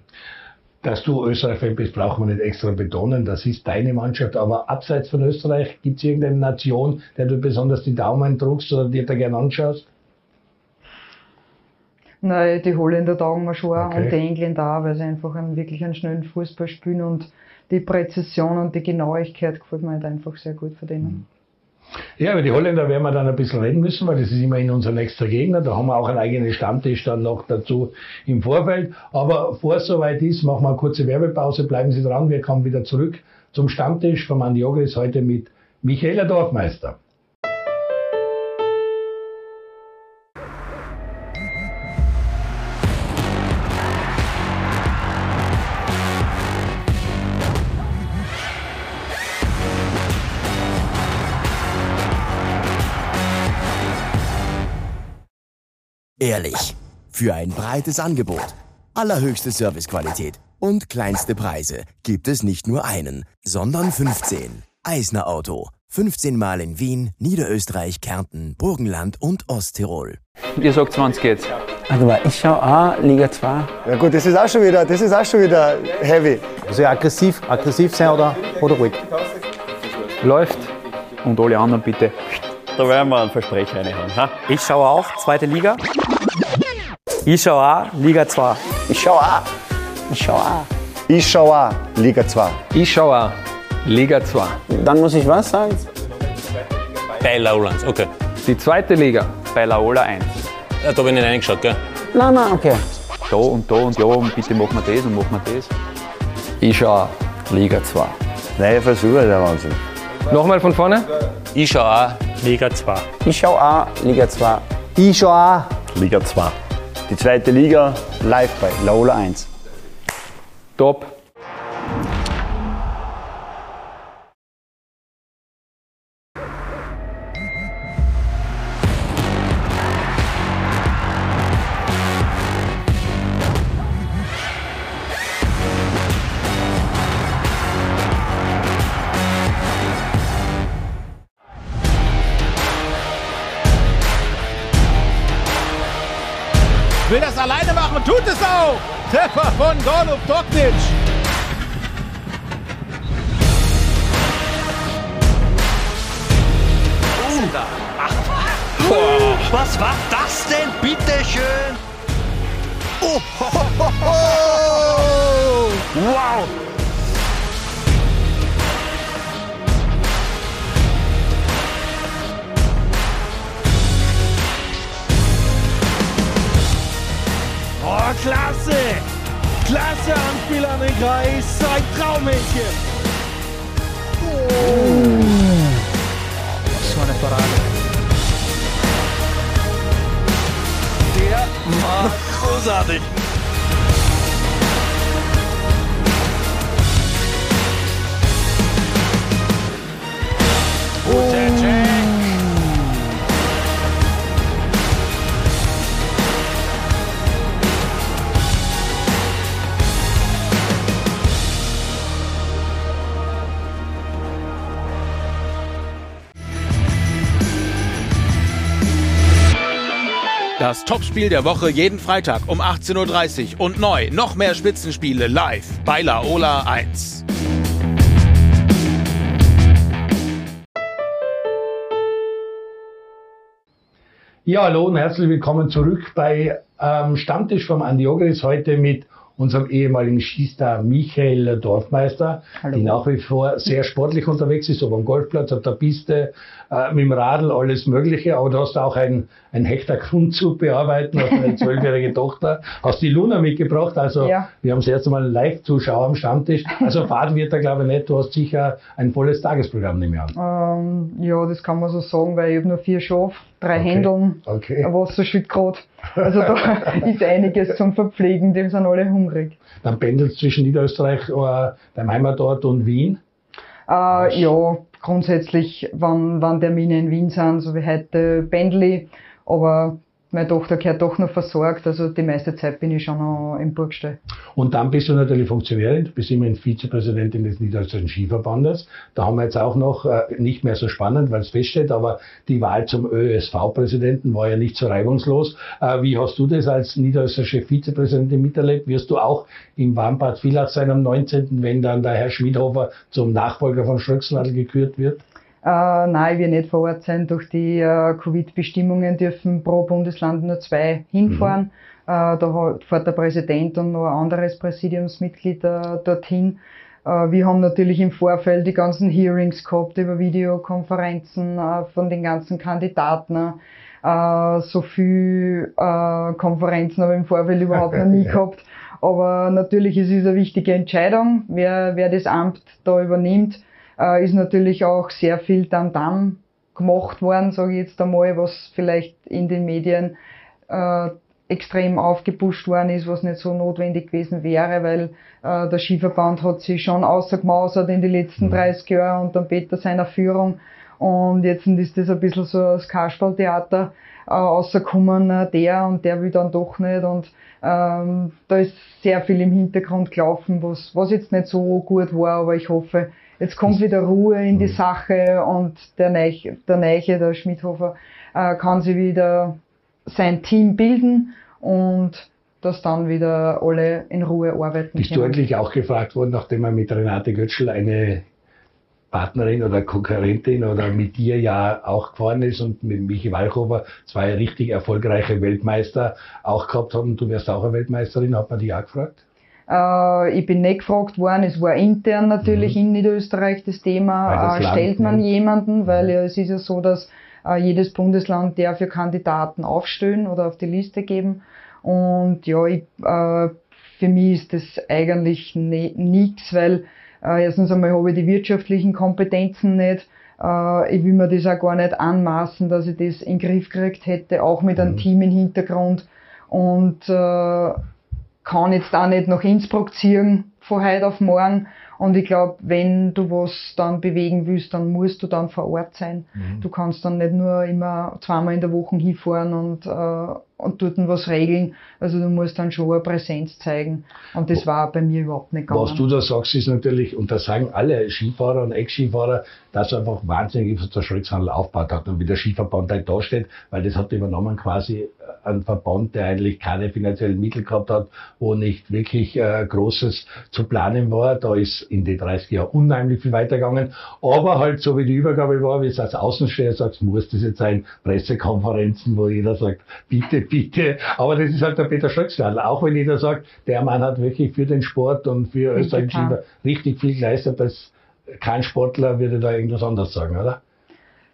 dass du Österreich-Fan bist, braucht man nicht extra betonen. Das ist deine Mannschaft. Aber abseits von Österreich, gibt es irgendeine Nation, der du besonders die Daumen druckst oder dir da gerne anschaust? Nein, die Holländer taugen mir schon okay. und die Engländer auch, weil sie einfach einen, wirklich einen schnellen Fußball spielen und die Präzision und die Genauigkeit gefällt mir halt einfach sehr gut von denen. Mhm. Ja, über die Holländer werden wir dann ein bisschen reden müssen, weil das ist immerhin unser nächster Gegner. Da haben wir auch einen eigenen Stammtisch dann noch dazu im Vorfeld. Aber bevor es soweit ist, machen wir eine kurze Werbepause. Bleiben Sie dran. Wir kommen wieder zurück zum Stammtisch von Mandiogris heute mit Michaela Dorfmeister. Ehrlich. Für ein breites Angebot, allerhöchste Servicequalität und kleinste Preise gibt es nicht nur einen, sondern 15. Eisner Auto. 15 Mal in Wien, Niederösterreich, Kärnten, Burgenland und Osttirol. Ihr sagt 20 geht's. Also ich schaue auch Liga 2. Ja gut, das ist auch schon wieder, das ist auch schon wieder heavy. Also aggressiv, aggressiv sein oder, oder ruhig. Läuft und alle anderen bitte. Da werden wir einen Versprecher reinhauen. Ha? Ich schaue auch zweite Liga. Ich schaue auch Liga 2. Ich schau auch. Ich schaue auch. Ich schau auch Liga 2. Ich schaue auch Liga 2. Dann muss ich was sagen? Bei Lowlands, okay. Die zweite Liga bei Laola 1. Ja, da bin ich nicht reingeschaut, gell? Nein, nein, okay. Da und da und ja, und bitte machen wir das und machen wir das. Ich schaue auch Liga 2. Neue Versuche, der Wahnsinn. Nochmal von vorne. Ich schaue auch Liga 2. Ich schaue auch Liga 2. Ich schau auch Liga 2. die zweite Liga live bei Laola 1. Top. on of Das Topspiel der Woche jeden Freitag um 18.30 Uhr und neu noch mehr Spitzenspiele live bei Laola 1. Ja, hallo und herzlich willkommen zurück bei ähm, Stammtisch vom Andi Ogris heute mit unserem ehemaligen Skistar Michael Dorfmeister, die nach wie vor sehr sportlich unterwegs ist, ob am Golfplatz, auf der Piste, äh, mit dem Radl, alles Mögliche. Aber du hast auch ein, ein Hektar Grund zu bearbeiten, hast eine zwölfjährige Tochter, hast die Luna mitgebracht. Also Ja. wir haben das erste Mal einen Live-Zuschauer am Stammtisch. Also Fahrt wird er glaube ich nicht. Du hast sicher ein volles Tagesprogramm, nehme ich an. Ähm, ja, das kann man so sagen, weil ich habe nur vier Schafe, drei Okay. Händeln, Okay. ein Wasserschildkrot. Also da ist einiges zum Verpflegen, die sind alle hungrig. Dann pendelst du zwischen Niederösterreich, äh, deinem Heimatort und Wien. Äh, ja, grundsätzlich, wenn, wenn Termine in Wien sind, so wie heute, pendel ich, aber meine Tochter gehört doch noch versorgt, also die meiste Zeit bin ich schon noch im Burgstall. Und dann bist du natürlich Funktionärin, du bist immerhin Vizepräsidentin des Niederösterreichischen Skiverbandes. Da haben wir jetzt auch noch, äh, nicht mehr so spannend, weil es feststeht, aber die Wahl zum ÖSV-Präsidenten war ja nicht so reibungslos. Äh, wie hast du das als niederösterreichische Vizepräsidentin miterlebt? Wirst du auch im Warmbad Villach sein am 19., wenn dann der Herr Schmidhofer zum Nachfolger von Schröcksnadel gekürt wird? Äh, nein, werde nicht vor Ort sein. Durch die äh, Covid-Bestimmungen dürfen pro Bundesland nur zwei hinfahren. Äh, da hat- fährt der Präsident und noch ein anderes Präsidiumsmitglied äh, dorthin. Äh, wir haben natürlich im Vorfeld die ganzen Hearings gehabt über Videokonferenzen äh, von den ganzen Kandidaten. Äh, so viel Konferenzen habe ich im Vorfeld überhaupt noch nie gehabt. Aber natürlich ist es eine wichtige Entscheidung, wer, wer das Amt da übernimmt äh, ist natürlich auch sehr viel Tamtam gemacht worden, sage ich jetzt einmal, was vielleicht in den Medien äh, extrem aufgepusht worden ist, was nicht so notwendig gewesen wäre, weil äh, der Skiverband hat sich schon außergemausert in die letzten 30 Jahren und dann Peter seiner Führung. Und jetzt ist das ein bisschen so das Kasperltheater äh, rausgekommen, äh, der und der will dann doch nicht. Und ähm, da ist sehr viel im Hintergrund gelaufen, was, was jetzt nicht so gut war, aber ich hoffe, jetzt kommt wieder Ruhe in die Sache und der Neiche, der, Neiche, der Schmidhofer, äh, kann sich wieder sein Team bilden und dass dann wieder alle in Ruhe arbeiten Bist können. du eigentlich auch gefragt worden, nachdem er mit Renate Götschel eine Partnerin oder Konkurrentin oder mit dir ja auch gefahren ist und mit Michi Walchover zwei richtig erfolgreiche Weltmeister auch gehabt haben. Du wärst auch eine Weltmeisterin, hat man dich auch gefragt? Äh, ich bin nicht gefragt worden, es war intern natürlich in Niederösterreich das Thema, das äh, stellt man jemanden, weil ja, es ist ja so, dass äh, jedes Bundesland darf ja Kandidaten aufstellen oder auf die Liste geben. Und ja, ich, äh, für mich ist das eigentlich ne, nichts, weil äh, erstens einmal habe ich die wirtschaftlichen Kompetenzen nicht. Äh, ich will mir das auch gar nicht anmaßen, dass ich das in den Griff gekriegt hätte, auch mit einem Team im Hintergrund. Und äh, kann jetzt auch nicht nach Innsbruck ziehen von heute auf morgen. Und ich glaube, wenn du was dann bewegen willst, dann musst du dann vor Ort sein. Du kannst dann nicht nur immer zweimal in der Woche hinfahren und, äh, und dort was regeln. Also du musst dann schon eine Präsenz zeigen. Und das war bei mir überhaupt nicht gegangen. Was du da sagst, ist natürlich, und das sagen alle Skifahrer und Ex-Skifahrer, dass einfach wahnsinnig was der Schritzhandel aufgebaut hat und wie der Skiverband halt da steht, weil das hat übernommen quasi ein Verband, der eigentlich keine finanziellen Mittel gehabt hat, wo nicht wirklich äh, Großes zu planen war. Da ist in den 30 Jahren unheimlich viel weitergegangen. Aber halt so wie die Übergabe war, wie es als Außensteher sagst, muss das jetzt sein, Pressekonferenzen, wo jeder sagt, bitte, bitte. Aber das ist halt der Peter Schröcksladl. Auch wenn jeder sagt, der Mann hat wirklich für den Sport und für Österreich richtig viel geleistet. Das kein Sportler würde da irgendwas anderes sagen, oder?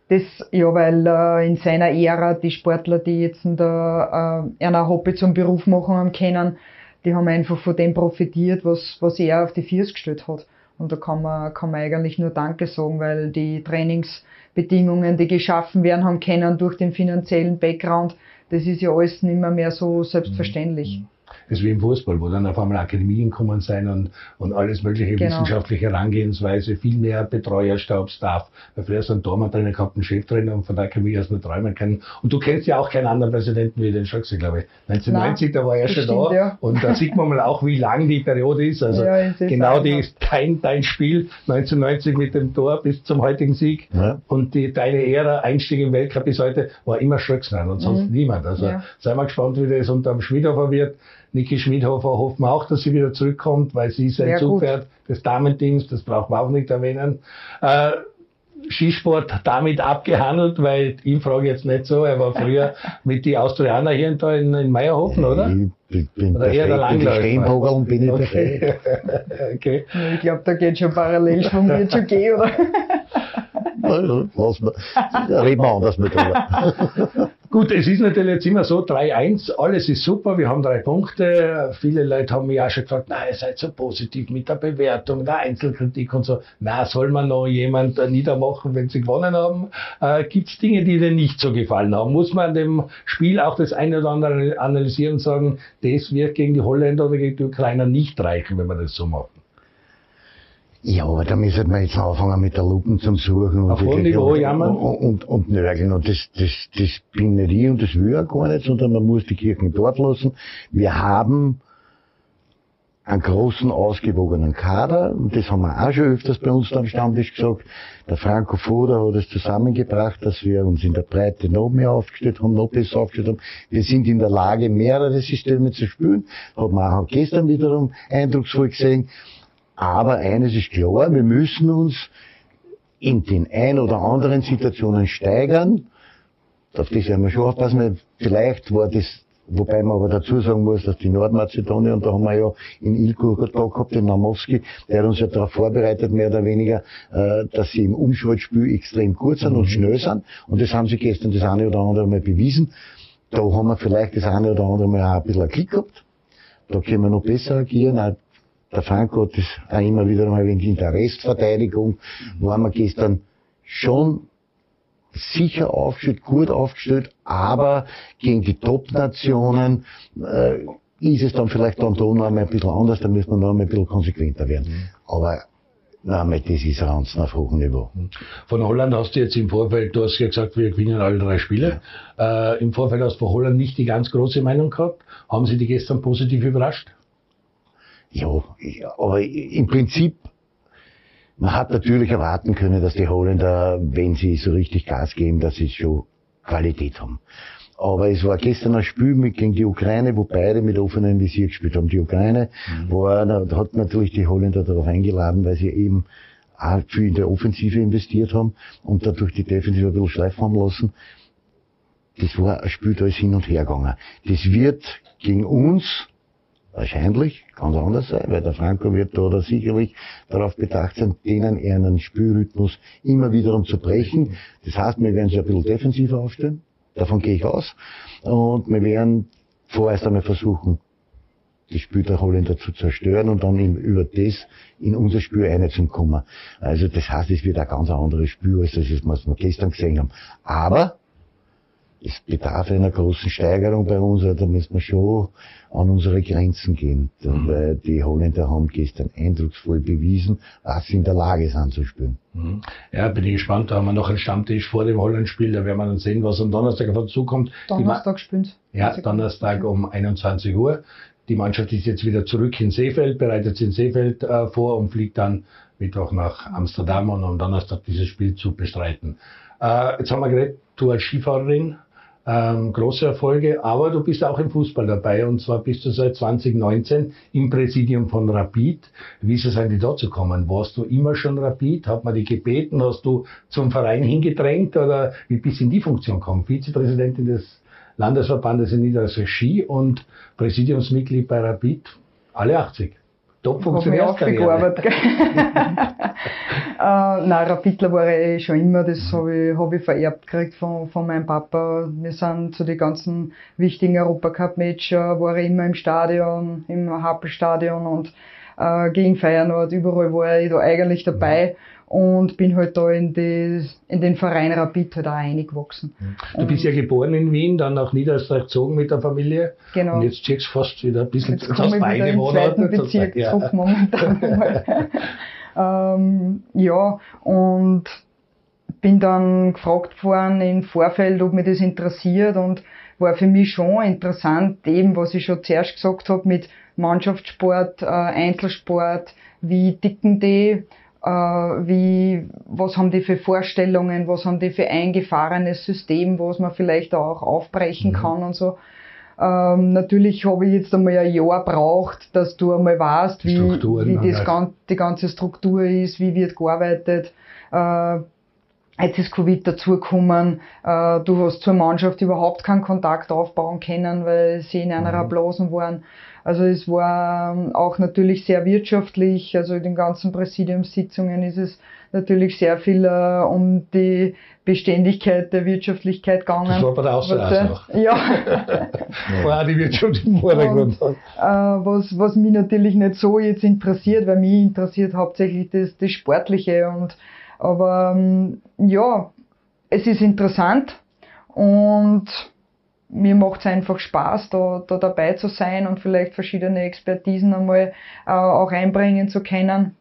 Das, ja, weil äh, in seiner Ära die Sportler, die jetzt in der, äh, einer Hobby zum Beruf machen haben können, die haben einfach von dem profitiert, was, was er auf die Füße gestellt hat. Und da kann man, kann man eigentlich nur Danke sagen, weil die Trainingsbedingungen, die geschaffen werden haben können durch den finanziellen Background, das ist ja alles nicht mehr, mehr so selbstverständlich. Das ist wie im Fußball, wo dann auf einmal Akademien kommen sein und, und alles mögliche Genau. wissenschaftliche Herangehensweise, viel mehr Betreuer, Stab, Staff. Weil früher hast du einen Tormann-Trainer gehabt, einen Cheftrainer und von der Akademie hast du nur träumen können. Und du kennst ja auch keinen anderen Präsidenten wie den Schöckse, glaube ich. 1990, da war er schon stimmt, da. ja. Und da sieht man mal auch, wie lang die Periode ist. Also Ja, ist genau die ist dein, dein Spiel 1990 mit dem Tor bis zum heutigen Sieg. Ja. Und die, deine Ära, Einstieg im Weltcup bis heute, war immer Schröcksnein und sonst niemand. Also Ja. seien wir gespannt, wie das unterm Schmidhofer wird. Niki Schmidhofer hoffen wir auch, dass sie wieder zurückkommt, weil sie ist ein Sehr gut. Zugpferd des Damenteams, das braucht man auch nicht erwähnen. Äh, Skisport damit abgehandelt, weil ihn frage ich jetzt nicht so, er war früher mit die Austrianer hier in, da in, in Meierhofen, oder? Ich bin Oder eher der Langläufer. Und bin ich perfekt. Okay. okay. Ich glaube, da geht schon wird schon gehen, oder? Lass mal. Da reden wir anders mit drüber. Gut, es ist natürlich jetzt immer so, 3-1, alles ist super, wir haben drei Punkte. Viele Leute haben mich auch schon gefragt, na, ihr seid so positiv mit der Bewertung, der Einzelkritik und so. Na, soll man noch jemand niedermachen, wenn sie gewonnen haben? Äh, Gibt es Dinge, die dir nicht so gefallen haben? Muss man an dem Spiel auch das eine oder andere analysieren und sagen, das wird gegen die Holländer oder gegen die Ukrainer nicht reichen, wenn wir das so machen? Ja, aber da müssen wir jetzt anfangen mit der Lupen zum Suchen und, Auf und, und, und, und nörgeln. Und das, das, das bin nicht ich und das will ich auch gar nicht, sondern man muss die Kirchen dort lassen. Wir haben einen großen, ausgewogenen Kader, und das haben wir auch schon öfters bei uns am Stammtisch gesagt. Der Franco Foda hat es zusammengebracht, dass wir uns in der Breite noch mehr aufgestellt haben, noch besser aufgestellt haben. Wir sind in der Lage, mehrere Systeme zu spielen. Hat man auch gestern wiederum eindrucksvoll gesehen. Aber eines ist klar, wir müssen uns in den ein oder anderen Situationen steigern. Auf das werden wir schon aufpassen. Vielleicht war das, wobei man aber dazu sagen muss, dass die Nordmazedonier, und da haben wir ja in Ilko da gehabt, den Namowski, der hat uns ja darauf vorbereitet, mehr oder weniger, äh, dass sie im Umschaltspiel extrem gut sind und schnell sind. Und das haben sie gestern das eine oder andere Mal bewiesen. Da haben wir vielleicht das eine oder andere Mal auch ein bisschen einen Klick gehabt. Da können wir noch besser agieren. Auch der Franco hat das auch immer wieder mal wegen in der Restverteidigung, waren wir gestern schon sicher aufgestellt, gut aufgestellt, aber gegen die Top-Nationen äh, ist es dann vielleicht dann doch noch einmal ein bisschen anders, da müssen wir noch einmal ein bisschen konsequenter werden. Aber na, einmal, das ist Ranzen auf hohem Niveau. Von Holland hast du jetzt im Vorfeld, du hast ja gesagt, wir gewinnen alle drei Spiele. Äh, Im Vorfeld hast du von Holland nicht die ganz große Meinung gehabt. Haben sie die gestern positiv überrascht? Ja, aber im Prinzip, man hat natürlich erwarten können, dass die Holländer, wenn sie so richtig Gas geben, dass sie schon Qualität haben. Aber es war gestern ein Spiel mit, gegen die Ukraine, wo beide mit offenem Visier gespielt haben. Die Ukraine mhm. war, hat natürlich die Holländer darauf eingeladen, weil sie eben auch viel in der Offensive investiert haben und dadurch die Defensive ein bisschen schleifen haben lassen. Das war ein Spiel, da ist hin und her gegangen. Das wird gegen uns wahrscheinlich ganz anders sein, weil der Franco wird da sicherlich darauf bedacht sein, denen einen Spielrhythmus immer wiederum zu brechen. Das heißt, wir werden sie ein bisschen defensiver aufstellen. Davon gehe ich aus. Und wir werden vorerst einmal versuchen, das Spiel der Holländer zu zerstören und dann über das in unser Spiel reinzukommen. Also das heißt, es wird ein ganz anderes Spiel, als das, was wir gestern gesehen haben. Aber es bedarf einer großen Steigerung bei uns, da müssen wir schon an unsere Grenzen gehen. Mhm. Weil die Holländer haben gestern eindrucksvoll bewiesen, was sie in der Lage sind zu spielen. Mhm. Ja, bin ich gespannt. Da haben wir noch einen Stammtisch vor dem Hollandspiel. Da werden wir dann sehen, was am Donnerstag auf uns zukommt. Donnerstag spielt. Ja, Donnerstag um 21 Uhr. Die Mannschaft ist jetzt wieder zurück in Seefeld, bereitet sich in Seefeld äh, vor und fliegt dann Mittwoch nach Amsterdam und am Donnerstag dieses Spiel zu bestreiten. Äh, jetzt haben wir geredet, du als Skifahrerin ähm, große Erfolge, aber du bist auch im Fußball dabei und zwar bist du seit 2019 im Präsidium von Rapid. Wie ist es eigentlich dazu gekommen? Warst du immer schon Rapid? Hat man dich gebeten? Hast du zum Verein hingedrängt oder wie bist du in die Funktion gekommen? Vizepräsidentin des Landesverbandes in Niederösterreich Ski und Präsidiumsmitglied bei Rapid, alle 80. Top funktioniert gearbeitet. äh, nein, Rapidler war ich schon immer, das habe ich, hab ich vererbt gekriegt von, von meinem Papa. Wir sind zu den ganzen wichtigen Europacup-Matches, war ich immer im Stadion, im Happelstadion und äh, gegen Feyenoord, überall war ich da eigentlich dabei und bin halt da in, die, in den Verein Rapid halt auch eingewachsen. Du bist ja geboren in Wien, dann nach Niederösterreich gezogen mit der Familie. Genau. Und jetzt checkst du fast wieder ein bisschen jetzt aus meine Wohnort. Bezirk ja. zurück momentan. ähm, ja, und bin dann gefragt worden im Vorfeld, ob mich das interessiert und war für mich schon interessant, eben was ich schon zuerst gesagt habe mit Mannschaftssport, äh, Einzelsport, wie dicken die, wie, was haben die für Vorstellungen, was haben die für eingefahrenes System, was man vielleicht auch aufbrechen mhm. kann und so. Ähm, natürlich habe ich jetzt einmal ein Jahr braucht, dass du einmal weißt, wie, wie das gan die ganze Struktur ist, wie wird gearbeitet. Äh, jetzt ist Covid dazugekommen. Äh, du hast zur Mannschaft überhaupt keinen Kontakt aufbauen können, weil sie in einer mhm. Blasen waren. Also es war ähm, auch natürlich sehr wirtschaftlich. Also in den ganzen Präsidiumssitzungen ist es natürlich sehr viel äh, um die Beständigkeit der Wirtschaftlichkeit gegangen. Das war bei der Außenreise auch. Ja. war auch die Wirtschaft im Vordergrund. Und, äh, was, was mich natürlich nicht so jetzt interessiert, weil mich interessiert hauptsächlich das, das Sportliche und aber ähm, ja, es ist interessant und mir macht es einfach Spaß, da, da dabei zu sein und vielleicht verschiedene Expertisen einmal äh, auch einbringen zu können.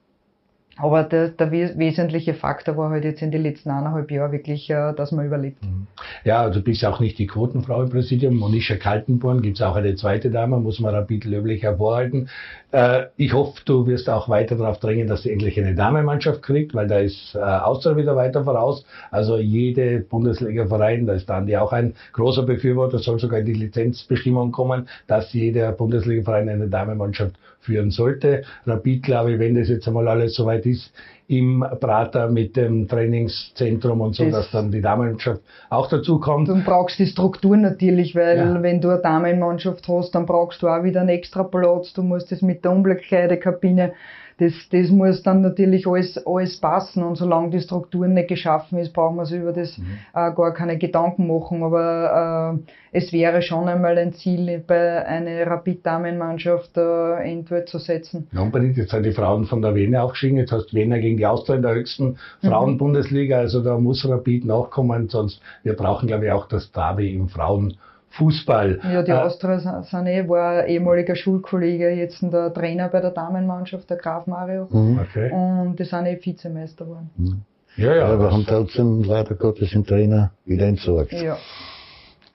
Aber der, der wesentliche Faktor war halt jetzt in den letzten eineinhalb Jahren wirklich, äh, dass man überlebt. Mhm. Ja, du bist auch nicht die Quotenfrau im Präsidium. Monisha Kaltenborn gibt es auch eine zweite Dame, muss man rapid löblich hervorhalten. Äh, ich hoffe, du wirst auch weiter darauf drängen, dass sie endlich eine Damenmannschaft kriegt, weil da ist äh, Austria wieder weiter voraus. Also jede Bundesliga-Verein, da ist dann die auch ein großer Befürworter, soll sogar in die Lizenzbestimmung kommen, dass jeder Bundesliga-Verein eine Damenmannschaft führen sollte. Rapid, glaube ich, wenn das jetzt einmal alles soweit ist, im Prater mit dem Trainingszentrum und so, das dass dann die Damenmannschaft auch dazu kommt. Du brauchst die Struktur natürlich, weil ja. wenn du eine Damenmannschaft hast, dann brauchst du auch wieder einen extra Platz, du musst das mit der Umkleidekabine das, das muss dann natürlich alles, alles passen und solange die Struktur nicht geschaffen ist, brauchen wir sich über das mhm. äh, gar keine Gedanken machen. Aber äh, es wäre schon einmal ein Ziel, bei einer Rapid-Damenmannschaft äh, Endwort zu setzen. Ja, unbedingt. Jetzt sind die Frauen von der Wiener aufgestiegen. Jetzt hast du Wiener gegen die Austria in der höchsten mhm. Frauenbundesliga. Also da muss Rapid nachkommen, sonst wir brauchen, glaube ich, auch das Derby im Frauen Fußball. Ja, die äh, Austria Sané war ehemaliger Schulkollege, jetzt der Trainer bei der Damenmannschaft, der Graf Mario. Mhm. Okay. Und die sind eh Vizemeister geworden. Mhm. Ja, ja. Aber haben trotzdem leider Gottes den Trainer wieder entsorgt. Ja.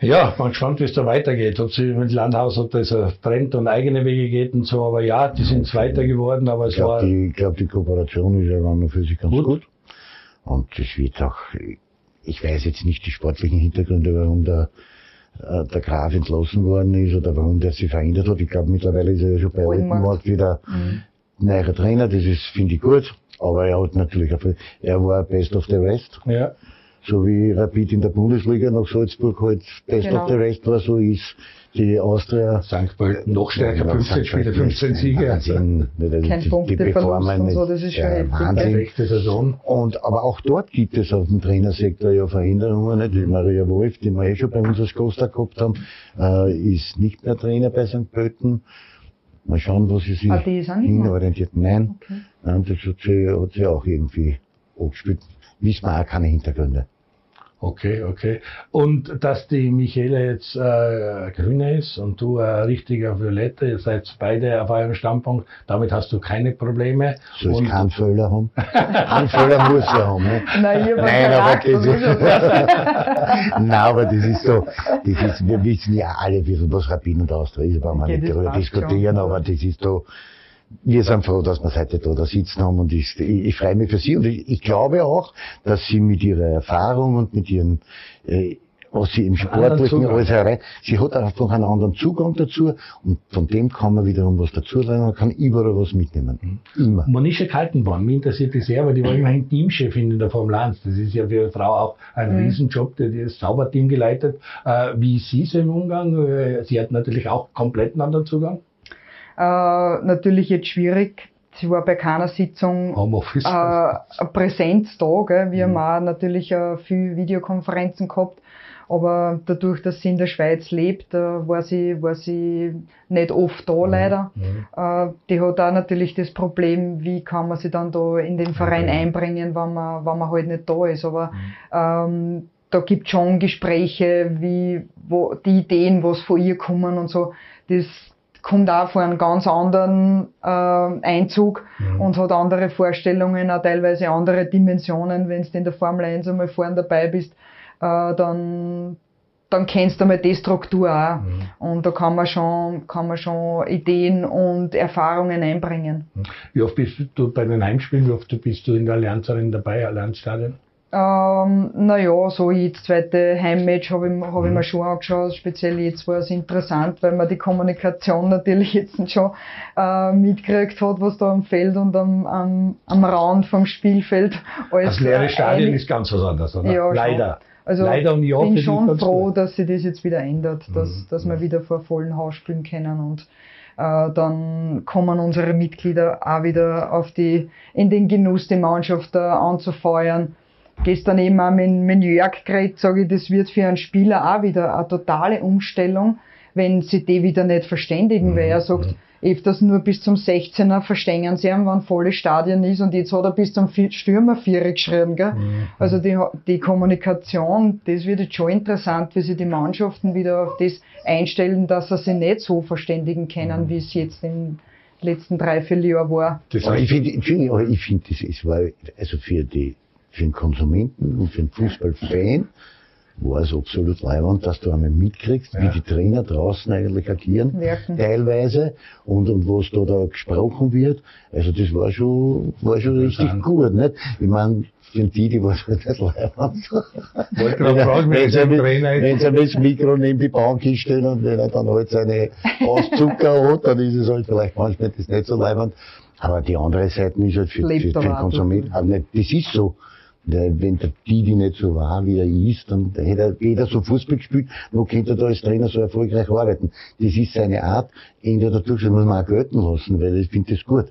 Ja, man gespannt, wie es da weitergeht. Ob sie mit Landhaus, ob das Trend und eigene Wege geht und so. Aber ja, die sind Zweiter geworden, aber es ich glaub, war. Die, ich glaube, die Kooperation ist ja an für sich ganz gut. gut. Und es wird auch, ich weiß jetzt nicht die sportlichen Hintergründe, warum der äh, der Graf entlassen worden ist oder warum der sich verändert hat. Ich glaube, mittlerweile ist er ja schon bei Altenmarkt wieder mhm. neuer Trainer. Das ist, finde ich gut. Aber er hat natürlich, auch, er war Best of the Rest. Ja. So wie Rapid in der Bundesliga nach Salzburg halt Best genau. of the Rest war, so ist die Austria. St. Pölten noch stärker, ja, 15 Spiele, 15 Siege. Wahnsinn. Kein die, Punkt, die Performance so, das ist schon ja, Wahnsinn. Saison. Und, aber auch dort gibt es auf dem Trainersektor ja Veränderungen. Nicht? Die Maria Wolf, die wir eh schon bei uns als Costa gehabt haben, äh, ist nicht mehr Trainer bei St. Pölten. Mal schauen, wo sie sich ah, hinorientiert. Nein, okay. Nein, das hat sie, hat sie auch irgendwie angespielt. Wissen wir auch keine Hintergründe. Okay, okay. Und dass die Michele jetzt äh, grüne ist und du ein richtiger Violette, ihr seid beide auf eurem Standpunkt, damit hast du keine Probleme. Soll es keinen Fehler haben? Ein Fehler muss er haben. Ne? Nein, Nein aber das ist, Nein, aber das ist so, das ist, wir wissen ja alle, was Rabin und Austria ist, brauchen wir nicht darüber diskutieren, schon, aber das ist so, wir sind froh, dass wir heute da, da sitzen haben und ich, ich, ich freue mich für Sie und ich, ich, glaube auch, dass Sie mit Ihrer Erfahrung und mit Ihren, äh, was Sie im Sportlichen alles erreichen, sie hat einfach einen anderen Zugang dazu und von dem kann man wiederum was dazu lernen, man kann überall was mitnehmen. Mhm. Immer. Monisha Kaltenborn, mich interessiert das sehr, weil die war immerhin Teamchefin in der Formel 1. Das ist ja für eine Frau auch ein mhm. Riesenjob, die, die das Zauberteam geleitet. Äh, wie ist sie so im Umgang? Äh, sie hat natürlich auch komplett einen anderen Zugang. Äh, natürlich jetzt schwierig. Sie war bei keiner Sitzung äh, Präsenz da. Gell? Wir mhm. haben auch natürlich äh, viel Videokonferenzen gehabt. Aber dadurch, dass sie in der Schweiz lebt, äh, war, sie, war sie nicht oft da mhm. leider. Mhm. Äh, die hat auch natürlich das Problem, wie kann man sie dann da in den Verein mhm. einbringen, wenn man, wenn man halt nicht da ist. Aber mhm. ähm, da gibt schon Gespräche, wie wo die Ideen, was von ihr kommen und so. Das, kommt auch von einem ganz anderen äh, Einzug mhm. und hat andere Vorstellungen, auch teilweise andere Dimensionen. Wenn du in der Formel 1 einmal vorne dabei bist, äh, dann, dann kennst du einmal die Struktur auch. Mhm. Und da kann man, schon, kann man schon Ideen und Erfahrungen einbringen. Mhm. Wie oft bist du bei den Heimspielen, wie oft bist du in der Allianzerin dabei, Allianzstadion? Ähm, naja, so jetzt zweite Heimmatch habe ich, hab ich mir mhm. schon angeschaut. Speziell jetzt war es interessant, weil man die Kommunikation natürlich jetzt schon äh, mitgekriegt hat, was da am Feld und am, am, am Rand vom Spielfeld alles. Das leere Stadion ist ganz was anderes, oder? Ja, Leider. Schon. Also Leider und ja, bin schon froh, dass sich das jetzt wieder ändert, dass, mhm. dass wir wieder vor vollen Haus spielen können und äh, dann kommen unsere Mitglieder auch wieder auf die, in den Genuss, die Mannschaft äh, anzufeuern gestern eben auch mit, mit York geredet, sage ich, das wird für einen Spieler auch wieder eine totale Umstellung, wenn sie die wieder nicht verständigen, mhm. weil er sagt, öfters nur bis zum 16er verstehen sie haben, wann volle Stadion ist und jetzt hat er bis zum Stürmer 4 geschrieben. Gell? Mhm. Also die, die Kommunikation, das wird jetzt schon interessant, wie sich die Mannschaften wieder auf das einstellen, dass sie sich nicht so verständigen können, mhm. wie es jetzt im letzten drei, vier Jahren war. Das aber ich finde, ich finde, das ist, weil, also für die für den Konsumenten und für den Fußballfan war es absolut leibend, dass du einmal mitkriegst, ja. wie die Trainer draußen eigentlich agieren, Wirken. teilweise, und, und was da, da gesprochen wird. Also das war schon, war schon richtig gut, nicht? Ich meine, sind die, die was nicht leibend. Wollte gerade fragen, wenn sie wenn sie das Mikro neben die Bank hinstellen und wenn er dann halt seine Auszucker hat, dann ist es halt vielleicht manchmal das nicht so leibend. Aber die andere Seite ist halt für, für, für den Konsumenten, das ist so wenn der Didi nicht so war, wie er ist, dann hätte er jeder so Fußball gespielt, wo könnte er da als Trainer so erfolgreich arbeiten. Das ist seine Art, ändert dadurch, das muss man auch gelten lassen, weil ich finde das gut.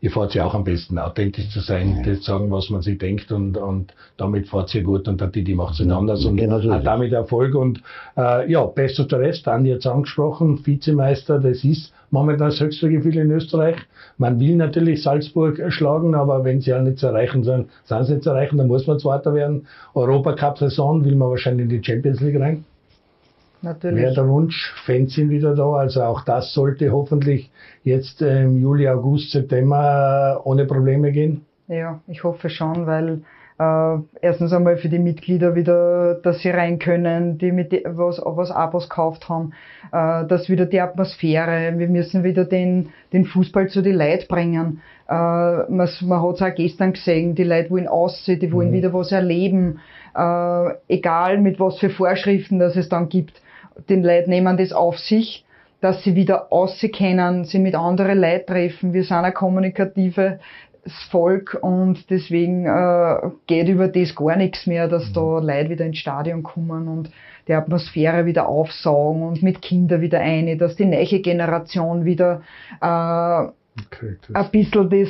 Ihr fahrt ja auch am besten, authentisch zu sein, ja. das zu sagen, was man sich denkt und, und damit fahrt ihr gut und der Didi macht es ja, anders und genau so hat damit Erfolg und äh, ja, best of the rest, Andi jetzt angesprochen, Vizemeister, das ist momentan das höchste Gefühl in Österreich. Man will natürlich Salzburg schlagen, aber wenn sie ja nicht zu erreichen sind, sind sie nicht zu erreichen, dann muss man Zweiter werden. Europacup-Saison will man wahrscheinlich in die Champions League rein. Natürlich. Wäre der Wunsch, Fans sind wieder da, also auch das sollte hoffentlich jetzt im Juli, August, September ohne Probleme gehen. Ja, ich hoffe schon, weil äh, erstens einmal für die Mitglieder wieder, dass sie rein können, die mit die, was, was Abos gekauft haben, äh, dass wieder die Atmosphäre, wir müssen wieder den, den Fußball zu den Leuten bringen. Äh, man, man hat es auch gestern gesehen, die Leute wollen aussehen, die wollen mhm. wieder was erleben, äh, egal mit was für Vorschriften das es dann gibt. die Leute nehmen das auf sich, dass sie wieder auskennen, sie mit anderen Leuten treffen. Wir sind ein kommunikatives Volk und deswegen äh, geht über das gar nichts mehr, dass da Leute wieder ins Stadion kommen und die Atmosphäre wieder aufsaugen und mit Kindern wieder eine, dass die neue Generation wieder äh, Okay, das- ein bisschen das,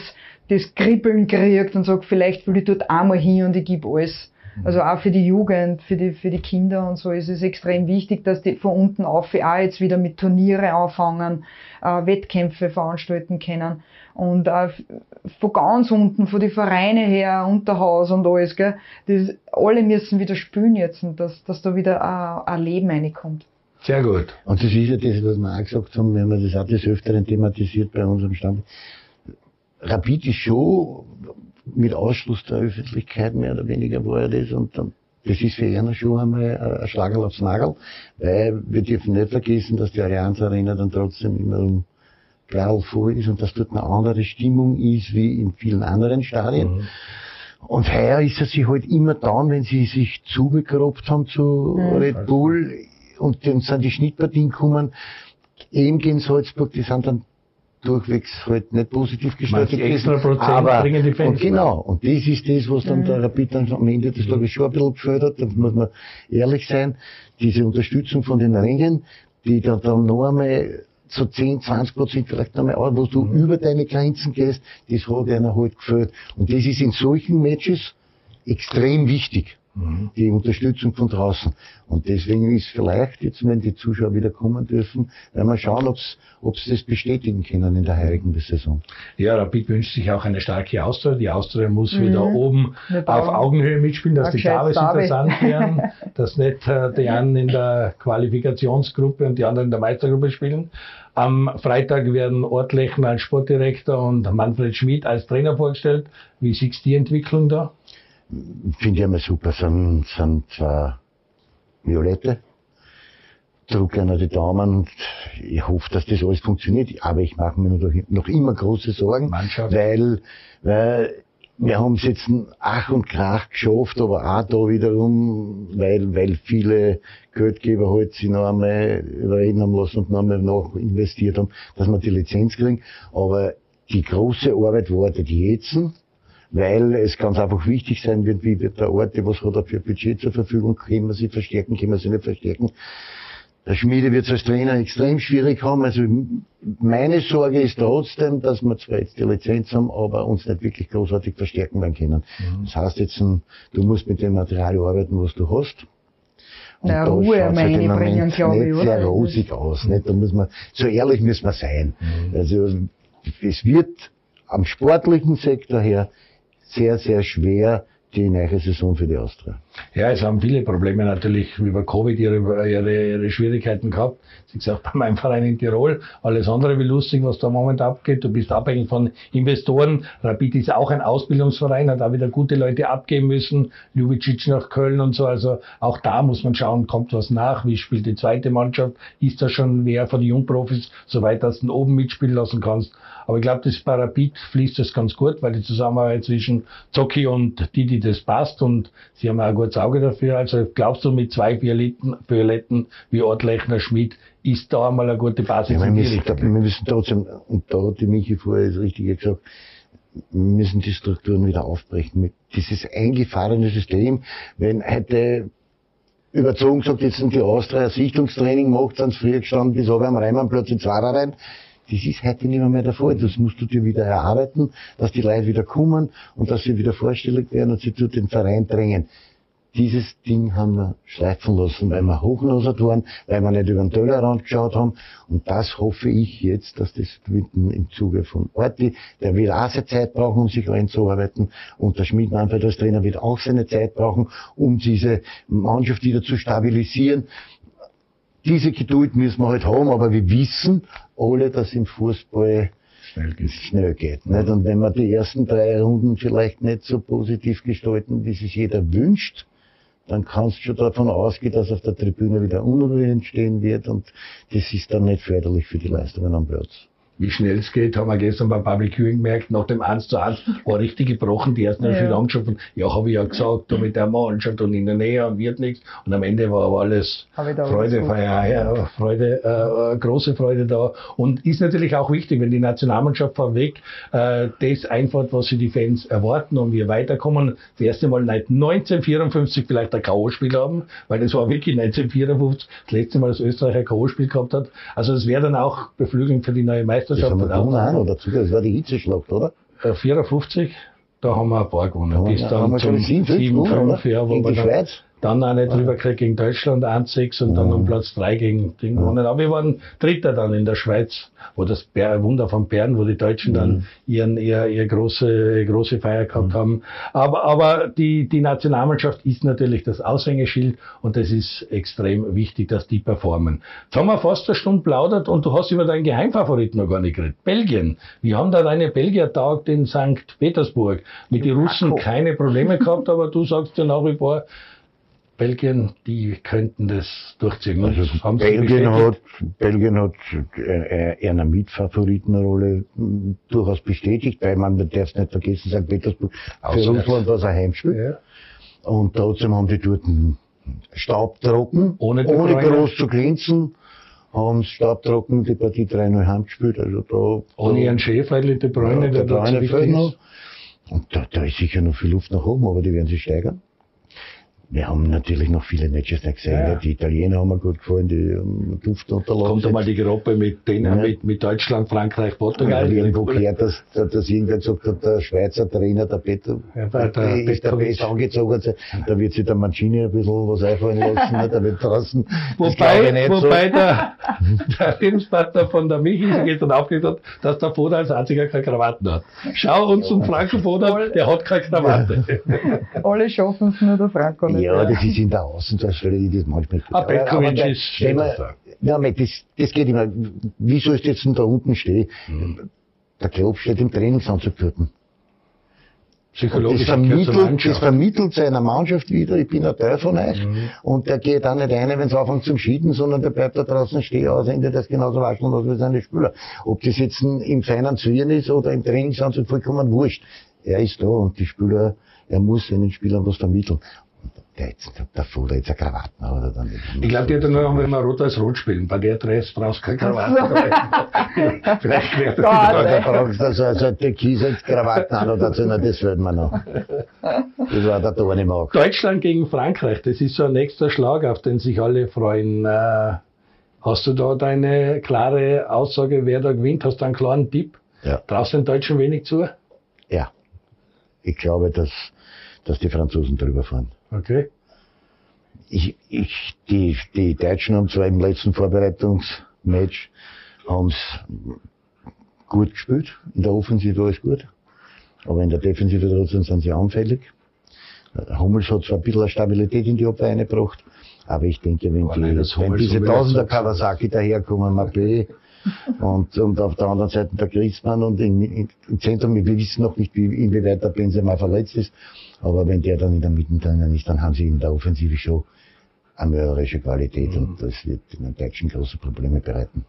das Kribbeln kriegt und sagt, vielleicht will ich dort einmal hin und ich gebe alles. Also auch für die Jugend, für die, für die Kinder und so ist es extrem wichtig, dass die von unten auf auch jetzt wieder mit Turniere anfangen, äh, Wettkämpfe veranstalten können. Und auch von ganz unten, von den Vereinen her, Unterhaus und alles, gell, das, alle müssen wieder spielen jetzt und dass, dass da wieder ein, ein Leben reinkommt. Sehr gut. Und das ist ja das, was wir auch gesagt haben, wenn wir das auch des Öfteren thematisiert bei unserem Stamm. Rapid ist schon mit Ausschluss der Öffentlichkeit mehr oder weniger war er das und dann, das ist für ihn schon einmal ein Schlagerl aufs Nagel, weil wir dürfen nicht vergessen, dass die Allianz Arena dann trotzdem immer um Blau voll ist und dass dort eine andere Stimmung ist wie in vielen anderen Stadien. Und heuer ist er sich halt immer dann, wenn sie sich zugegrobt haben zu Mhm. Red Bull und dann sind die Schnittpartien gekommen, eben gegen Salzburg, die sind dann durchwegs halt nicht positiv gestaltet extra Prozent aber, bringen die Fans und genau, und das ist das, was dann Mhm. der Rapid dann am Ende des Tages schon ein bisschen hat, da muss man ehrlich sein, diese Unterstützung von den Rängen, die dann, dann noch einmal so 10, 20 Prozent vielleicht nochmal an, wo du über deine Grenzen gehst, das hat einer halt gefällt. Und das ist in solchen Matches extrem wichtig. Die Unterstützung von draußen. Und deswegen ist vielleicht jetzt, wenn die Zuschauer wieder kommen dürfen, werden wir schauen, ob sie das bestätigen können in der heurigen Saison. Ja, Rapid wünscht sich auch eine starke Austria. Die Austria muss Mhm. wieder oben auf Augenhöhe mitspielen, dass die Davis interessant werden, dass nicht äh, die einen in der Qualifikationsgruppe und die anderen in der Meistergruppe spielen. Am Freitag werden Ortlechner als Sportdirektor und Manfred Schmid als Trainer vorgestellt. Wie siehst du die Entwicklung da? Finde ich einmal super. Sind, sind zwei Violette. Drücke einer die Daumen und ich hoffe, dass das alles funktioniert. Aber ich mache mir noch, noch immer große Sorgen, Mannschaft. weil, weil wir haben es jetzt Ach und Krach geschafft, aber auch da wiederum, weil, weil viele Geldgeber halt sich noch einmal überreden haben lassen und noch einmal noch investiert haben, dass wir die Lizenz kriegen. Aber die große Arbeit wartet jetzt, weil es ganz einfach wichtig sein wird, wie wird der Ort, was hat er für Budget zur Verfügung, können wir sie verstärken, können wir sie nicht verstärken. Der Schmiede wird es als Trainer extrem schwierig haben. Also meine Sorge ist trotzdem, dass wir zwar jetzt die Lizenz haben, aber uns nicht wirklich großartig verstärken werden können. Das heißt jetzt, du musst mit dem Material arbeiten, was du hast. Und Na, Ruhe halt im reinbringen, Moment glaub ich, nicht oder? sehr rosig aus. Nicht? Da muss man, so ehrlich müssen wir sein. Also es wird am sportlichen Sektor her sehr, sehr schwer die neue Saison für die Austria. Ja, es haben viele Probleme natürlich über Covid ihre, ihre, ihre Schwierigkeiten gehabt. Sie gesagt, bei meinem Verein in Tirol, alles andere wie lustig, was da im Moment abgeht. Du bist abhängig von Investoren. Rapid ist auch ein Ausbildungsverein, hat auch wieder gute Leute abgeben müssen. Ljubicic nach Köln und so. Also auch da muss man schauen, kommt was nach, wie spielt die zweite Mannschaft, ist da schon wer von den Jungprofis, soweit dass du oben mitspielen lassen kannst. Aber ich glaube, das bei Rapid fließt das ganz gut, weil die Zusammenarbeit zwischen Zocki und Didi, das passt und sie haben auch ein gutes Auge dafür. Also glaubst du, mit zwei Violetten, Violetten wie Ortlechner Schmidt ist da einmal eine gute Basis Ja, wir, müssen, Richtung? wir müssen trotzdem, und da hat die Michi vorher das Richtige gesagt, wir müssen die Strukturen wieder aufbrechen. Mit dieses eingefahrene System, wenn heute überzogen gesagt, jetzt sind die Austria Sichtungstraining macht, sind früher gestanden, bis oben am Reimannplatz in Zwarer rein. Das ist heute nicht mehr, mehr der Fall. Das musst du dir wieder erarbeiten, dass die Leute wieder kommen und dass sie wieder vorstellig werden und sie zu den Verein drängen. Dieses Ding haben wir schleifen lassen, weil wir hochnasert waren, weil wir nicht über den Tellerrand geschaut haben. Und das hoffe ich jetzt, dass das mitten im Zuge von Orti, der wird auch seine Zeit brauchen, um sich einzuarbeiten. Und der Schmidt Manfred als Trainer wird auch seine Zeit brauchen, um diese Mannschaft wieder zu stabilisieren. Diese Geduld müssen wir halt haben, aber wir wissen alle, dass im Fußball Schnell geht's. schnell geht. Nicht? Und wenn wir die ersten drei Runden vielleicht nicht so positiv gestalten, wie sich jeder wünscht, dann kannst du schon davon ausgehen, dass auf der Tribüne wieder Unruhe entstehen wird und das ist dann nicht förderlich für die Leistungen am Platz. Wie schnell es geht, haben wir gestern beim Public Viewing gemerkt, nach dem 1 zu 1 war richtig gebrochen, die ersten haben Ja. schon wieder angeschaut, ja, habe ich ja gesagt, da mit der Mannschaft und in der Nähe und wird nichts. Und am Ende war aber alles Freude. Feier, ja, Freude, äh, große Freude da. Und ist natürlich auch wichtig, wenn die Nationalmannschaft vorweg äh, das einfährt, was sie die Fans erwarten und wir weiterkommen. Das erste Mal seit 1954 vielleicht ein K.O.-Spiel haben, weil das war wirklich 1954 das letzte Mal, dass Österreich ein K.O.-Spiel gehabt hat. Also das wäre dann auch beflügelnd für die neue Das Meisterschaft. haben wir gewonnen auch noch dazu. Das war die Hitzeschlacht, oder? Äh, 54, da haben wir ein paar gewonnen. Haben wir- Bis haben dann zum glaub ich, 7-5 gewonnen, 7-5, oder? ja, wo Gegen wir die Schweiz? Dann auch nicht drüber gekriegt gegen Deutschland 1-6 und dann um Platz 3 gegen Ding gewonnen. Aber wir waren Dritter dann in der Schweiz, wo das Wunder von Bern, wo die Deutschen dann ihren, ihr, ihr große, große Feier gehabt haben. Aber, aber die, die Nationalmannschaft ist natürlich das Aushängeschild und das ist extrem wichtig, dass die performen. Jetzt haben wir fast eine Stunde plaudert und du hast über deinen Geheimfavoriten noch gar nicht geredet. Belgien. Wie haben da deine Belgier taugt in St. Petersburg? Mit den Russen keine Probleme gehabt, aber du sagst ja nach wie vor, Belgien, die könnten das durchziehen. Das haben Belgien hat, Belgien hat äh, eine Mitfavoritenrolle mh, durchaus bestätigt, weil man darf es nicht vergessen, St. Petersburg, für. Russland war es ein Heimspiel. Ja. Und trotzdem haben die dort staubtrocken, Ohne ohne groß zu glänzen, haben staubtrocken die Partie 3-0 heimgespielt. Also da, Ohne ihren Chef, weil die Bräune, ja, der der Bräune fehlt noch. Und da, da ist sicher noch viel Luft nach oben, aber die werden sich steigern. Wir haben natürlich noch viele Matches nicht gesehen. Ja. Die Italiener haben mir gut gefallen, die haben Duft unterlassen. Kommt einmal die Gruppe mit denen, Ja. mit, mit Deutschland, Frankreich, Ich Portugal. habe irgendwo gehört, dass, dass irgendwer gesagt hat, der Schweizer Trainer, der Peter, Ja, der- der ist der. Best angezogen. Da wird sich der Mancini ein bisschen was einfallen lassen, ne? der wird draußen. Ich Wobei, nicht wobei so. der, der Lebenspartner von der Michi sich gestern aufgeregt hat, dass der Foda als einziger keine Krawatten hat. Schau uns zum Franco Foda, der hat keine Krawatte. Alle schaffen es nur der Franco nicht. Ja, das ist in der Außendarstellung, die das manchmal tut. Ah, Petkovic der- ist Superstar. Ja, aber das, das geht immer. Wie sollst du jetzt denn da unten stehen? Mhm. Der Klopp steht im Trainingsanzug dort. Das Psychologisch zur vermittelt, das vermittelt seiner Mannschaft wieder, ich bin ein Teil von euch. Mhm. Und der geht auch nicht rein, wenn es anfängt zum Schieden, sondern der bleibt da draußen stehen, aus Ende das genauso waschen los wie seine Spieler. Ob das jetzt ein- im feinen Zwirn ist oder im Trainingsanzug, vollkommen wurscht. Er ist da und die Spieler, er muss seinen Spielern was vermitteln. Der jetzt, der Fuller jetzt eine Krawatte oder dann nicht. Ich glaube, die hat nur noch, wenn wir Rot als Rot spielen. Bei der Dress brauchst du keine Krawatte. Vielleicht wäre das Da fragst du so, so Türkise Krawatten an oder so, na, das wird man noch. Das war der Dornemark. Deutschland gegen Frankreich, das ist so ein nächster Schlag, auf den sich alle freuen. Äh, Hast du da deine klare Aussage, wer da gewinnt? Hast du einen klaren Tipp? Ja. Traust du den Deutschen wenig zu? Ja. Ich glaube, dass, dass die Franzosen drüber fahren. Okay. Ich, ich, die, die Deutschen haben zwar im letzten Vorbereitungsmatch haben's gut gespielt. In der Offensive war es gut. Aber in der Defensive trotzdem sind sie anfällig. Hummels hat zwar ein bisschen Stabilität in die Abwehr eingebracht, aber ich denke, wenn, die, nein, das wenn diese Tausender Kawasaki daherkommen, Mappé, und, und auf der anderen Seite der Griezmann und im, im, im Zentrum, wir wissen noch nicht, wie, inwieweit der Benzema verletzt ist, aber wenn der dann in der Mitte drinnen ist, dann haben sie in der Offensive schon eine mörderische Qualität und das wird den Deutschen große Probleme bereiten.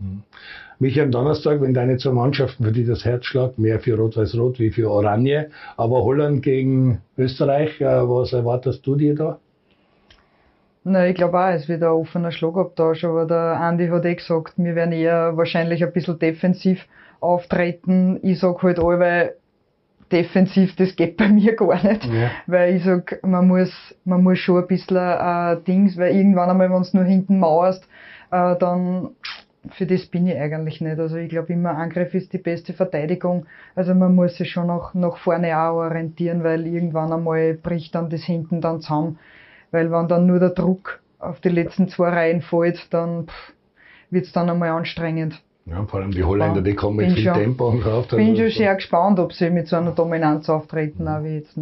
Michi, am Donnerstag, wenn deine zwei Mannschaften, für die das Herz schlägt, mehr für Rot-Weiß-Rot wie für Oranje, aber Holland gegen Österreich, äh, was erwartest du dir da? Na, ich glaube auch, es wird ein offener Schlagabtausch, aber der Andi hat eh gesagt, wir werden eher wahrscheinlich ein bisschen defensiv auftreten. Ich sag halt allweil, defensiv, das geht bei mir gar nicht. Ja. Weil ich sag, man muss, man muss schon ein bisschen äh, Dings, weil irgendwann einmal, wenn du nur hinten mauerst, äh, dann für das bin ich eigentlich nicht. Also ich glaube immer, Angriff ist die beste Verteidigung. Also man muss sich schon nach, nach vorne auch orientieren, weil irgendwann einmal bricht dann das hinten dann zusammen. Weil wenn dann nur der Druck auf die letzten zwei Reihen fällt, dann wird es dann einmal anstrengend. Ja, vor allem die Holländer, die kommen mit Bin viel schon- Tempo und Kraft. Ich bin Also schon so. sehr gespannt, ob sie mit so einer Dominanz auftreten, auch wie jetzt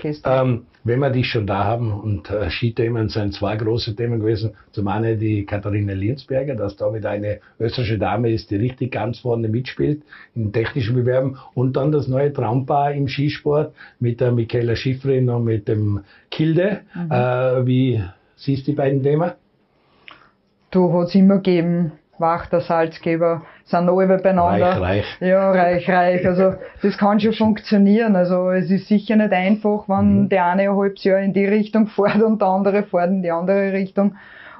gestern. Ähm, wenn wir dich schon da haben und äh, Skithemen sind zwei große Themen gewesen. Zum einen die Katharina Liensberger, dass damit eine österreichische Dame ist, die richtig ganz vorne mitspielt in technischen Bewerben. Und dann das neue Traumpaar im Skisport mit der Michaela Schifrin und mit dem Kilde. Mhm. Äh, wie siehst du die beiden Themen? Du hat's immer gegeben, Wachter, Salzgeber, sind alle beieinander. Reich, reich. Ja, reich, reich. Also das kann schon funktionieren. Also es ist sicher nicht einfach, wenn Mhm. der eine ein halbes Jahr in die Richtung fährt und der andere fährt in die andere Richtung.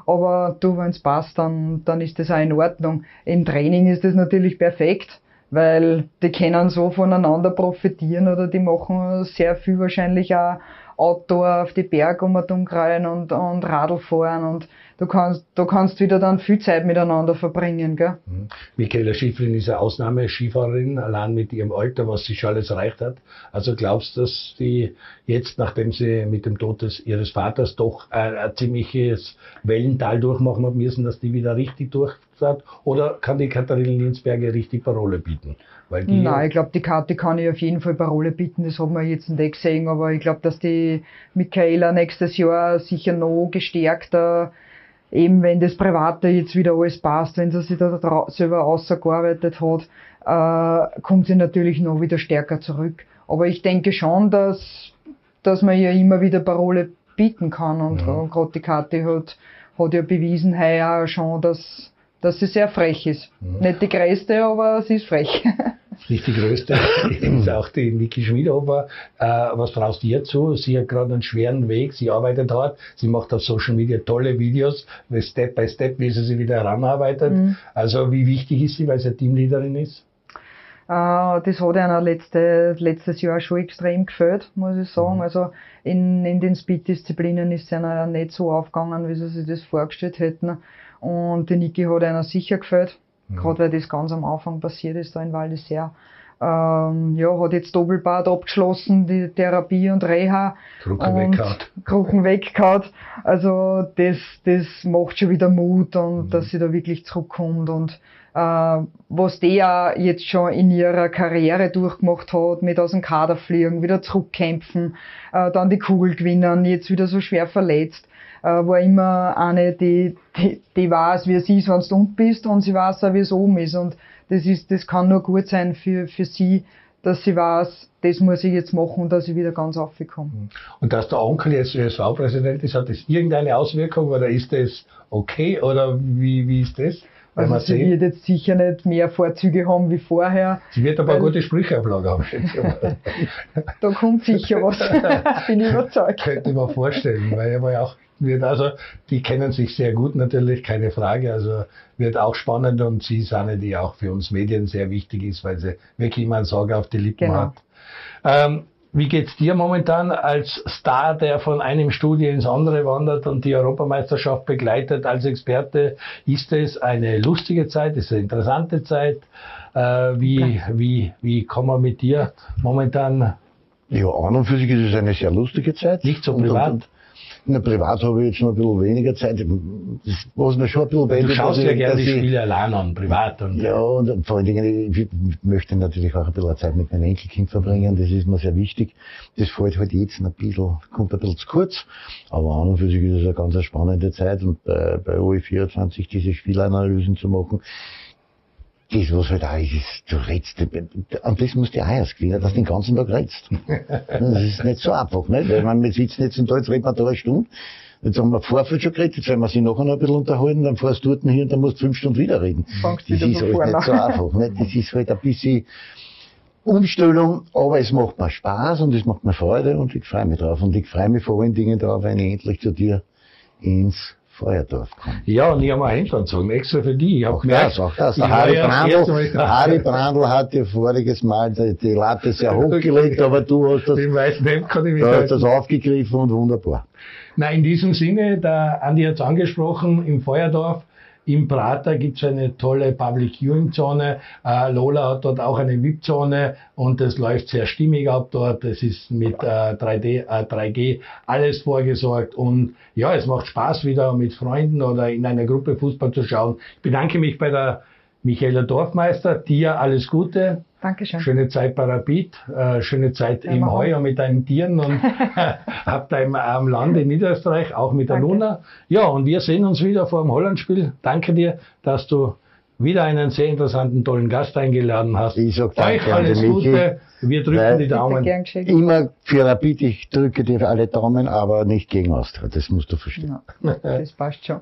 Aber du, wenn es passt, dann, dann ist das auch in Ordnung. Im Training ist das natürlich perfekt, weil die können so voneinander profitieren oder die machen sehr viel wahrscheinlich auch Outdoor auf die Berge um und umkreien und, und Radl fahren und du kannst, du kannst wieder dann viel Zeit miteinander verbringen, gell? Michaela Schifrin ist eine Ausnahme-Skifahrerin, allein mit ihrem Alter, was sie schon alles erreicht hat. Also glaubst du, dass die jetzt, nachdem sie mit dem Tod des, ihres Vaters doch ein, ein ziemliches Wellental durchmachen hat müssen, dass die wieder richtig durch hat? Oder kann die Katharina Linsberger richtig Parole bieten? Weil die Nein, ich glaube, die Karte kann ich auf jeden Fall Parole bieten, das haben wir jetzt nicht gesehen, aber ich glaube, dass die Michaela nächstes Jahr sicher noch gestärkter, eben wenn das Private jetzt wieder alles passt, wenn sie sich da selber ausgearbeitet hat, äh, kommt sie natürlich noch wieder stärker zurück. Aber ich denke schon, dass, dass man ihr immer wieder Parole bieten kann und Ja. äh, gerade die Karte hat, hat ja bewiesen heuer schon, dass, dass sie sehr frech ist. Nicht die größte, aber sie ist frech. nicht die größte, ist auch die Niki Schmidhofer. Äh, was traust du ihr zu? Sie hat gerade einen schweren Weg, sie arbeitet hart, sie macht auf Social Media tolle Videos, Step by Step, wie sie sich wieder heranarbeitet. Mhm. Also wie wichtig ist sie, weil sie Teamleaderin ist? Äh, das hat einer letzte, letztes Jahr schon extrem gefällt, muss ich sagen. Also in, in den Speed-Disziplinen ist es einer nicht so aufgegangen, wie sie sich das vorgestellt hätten. Und die Niki hat einer sicher gefällt, gerade weil das ganz am Anfang passiert ist, da in Val d'Isère. Ähm, ja, hat jetzt Doppelbad abgeschlossen, die Therapie und Reha. Drucker und weggehauen. Kruchen weggehauen. Also das, das macht schon wieder Mut und dass sie da wirklich zurückkommt und äh, was die ja jetzt schon in ihrer Karriere durchgemacht hat, mit aus dem Kader fliegen, wieder zurückkämpfen, äh, dann die Kugel gewinnen, jetzt wieder so schwer verletzt, äh, war immer eine, die, die, die weiß, wie es ist, wenn du unten bist und sie weiß auch, wie es oben ist und das ist, das kann nur gut sein für, für sie, dass sie weiß, das muss ich jetzt machen, dass ich wieder ganz aufkomme. Und dass der Onkel jetzt ÖSV-Präsident ist, hat das irgendeine Auswirkung oder ist das okay oder wie, wie ist das? Weil Also sie sieht, wird jetzt sicher nicht mehr Vorzüge haben wie vorher. sie wird aber weil- gute Sprüche auf Lager haben. mal. Da kommt sicher was, bin ich überzeugt. Könnte ich mir vorstellen, weil ja auch, wird also, die kennen sich sehr gut natürlich, keine Frage, also wird auch spannend und sie ist eine, die auch für uns Medien sehr wichtig ist, weil sie wirklich immer einen Sorge auf die Lippen Genau. hat. Ähm, wie geht's dir momentan als Star, der von einem Studio ins andere wandert und die Europameisterschaft begleitet als Experte? Ist es eine lustige Zeit? Ist es eine interessante Zeit? Äh, wie, wie, wie kann man mit dir momentan Ja, an und für sich ist es eine sehr lustige Zeit. nicht so Und- privat? Und, na, privat habe ich jetzt noch ein bisschen weniger Zeit. Das, was mir schon ein bisschen Du wendet, schaust ja gerne die Spiele allein an, privat. Und Ja, und vor allen Dingen, ich möchte natürlich auch ein bisschen Zeit mit meinem Enkelkind verbringen. Das ist mir sehr wichtig. Das fällt halt jetzt ein bisschen, kommt ein bisschen zu kurz. Aber an und für sich ist es eine ganz spannende Zeit. Und bei, bei OE24 diese Spielanalysen zu machen, das, was halt auch ist, du redst, und das musst du auch erst gewinnen, dass du den ganzen Tag redst. Das ist nicht so einfach, nicht? Weil man, wir sitzen jetzt da, jetzt reden wir da eine Stunde. Jetzt haben wir Vorfeld schon geredet, jetzt werden wir sich nachher noch ein bisschen unterhalten, dann fährst du dort hin und dann musst du fünf Stunden wieder reden. Fangst Das ist halt nicht so einfach, nicht? Das ist halt ein bisschen Umstellung, aber es macht mir Spaß und es macht mir Freude und ich freue mich drauf. Und ich freue mich vor allen Dingen drauf, wenn ich endlich zu dir ins Feuerdorf komme. Ja, und ich habe einen Einladung extra für die. Ich Auch gemerkt, das, auch das. Der Harry Brandl, da. Harry Brandl hat dir voriges Mal die, die Latte sehr hochgelegt, aber du hast das, Den weißen Hemd kann ich du hast das aufgegriffen und wunderbar. Na, in diesem Sinne, der Andi hat es angesprochen, im Feuerdorf, im Prater gibt es eine tolle Public Viewing Zone. Äh, Lola hat dort auch eine VIP-Zone und es läuft sehr stimmig ab dort. Es ist mit äh, 3D, äh, 3G alles vorgesorgt und ja, es macht Spaß wieder mit Freunden oder in einer Gruppe Fußball zu schauen. Ich bedanke mich bei der Michaela Dorfmeister. Dir alles Gute. Dankeschön. Schöne Zeit bei Rapid, äh, schöne Zeit im wir auch. Heu und mit deinen Tieren und habt im am Land in Niederösterreich, auch mit der Danke. Luna. Ja, und wir sehen uns wieder vor dem Hollandspiel. Danke dir, dass du wieder einen sehr interessanten, tollen Gast eingeladen hast. Ich sag Euch danke an alles. Gute. Wir drücken die Daumen. Immer für Rapid, ich drücke dir alle Daumen, aber nicht gegen Austria. Das musst du verstehen. Ja, das passt schon.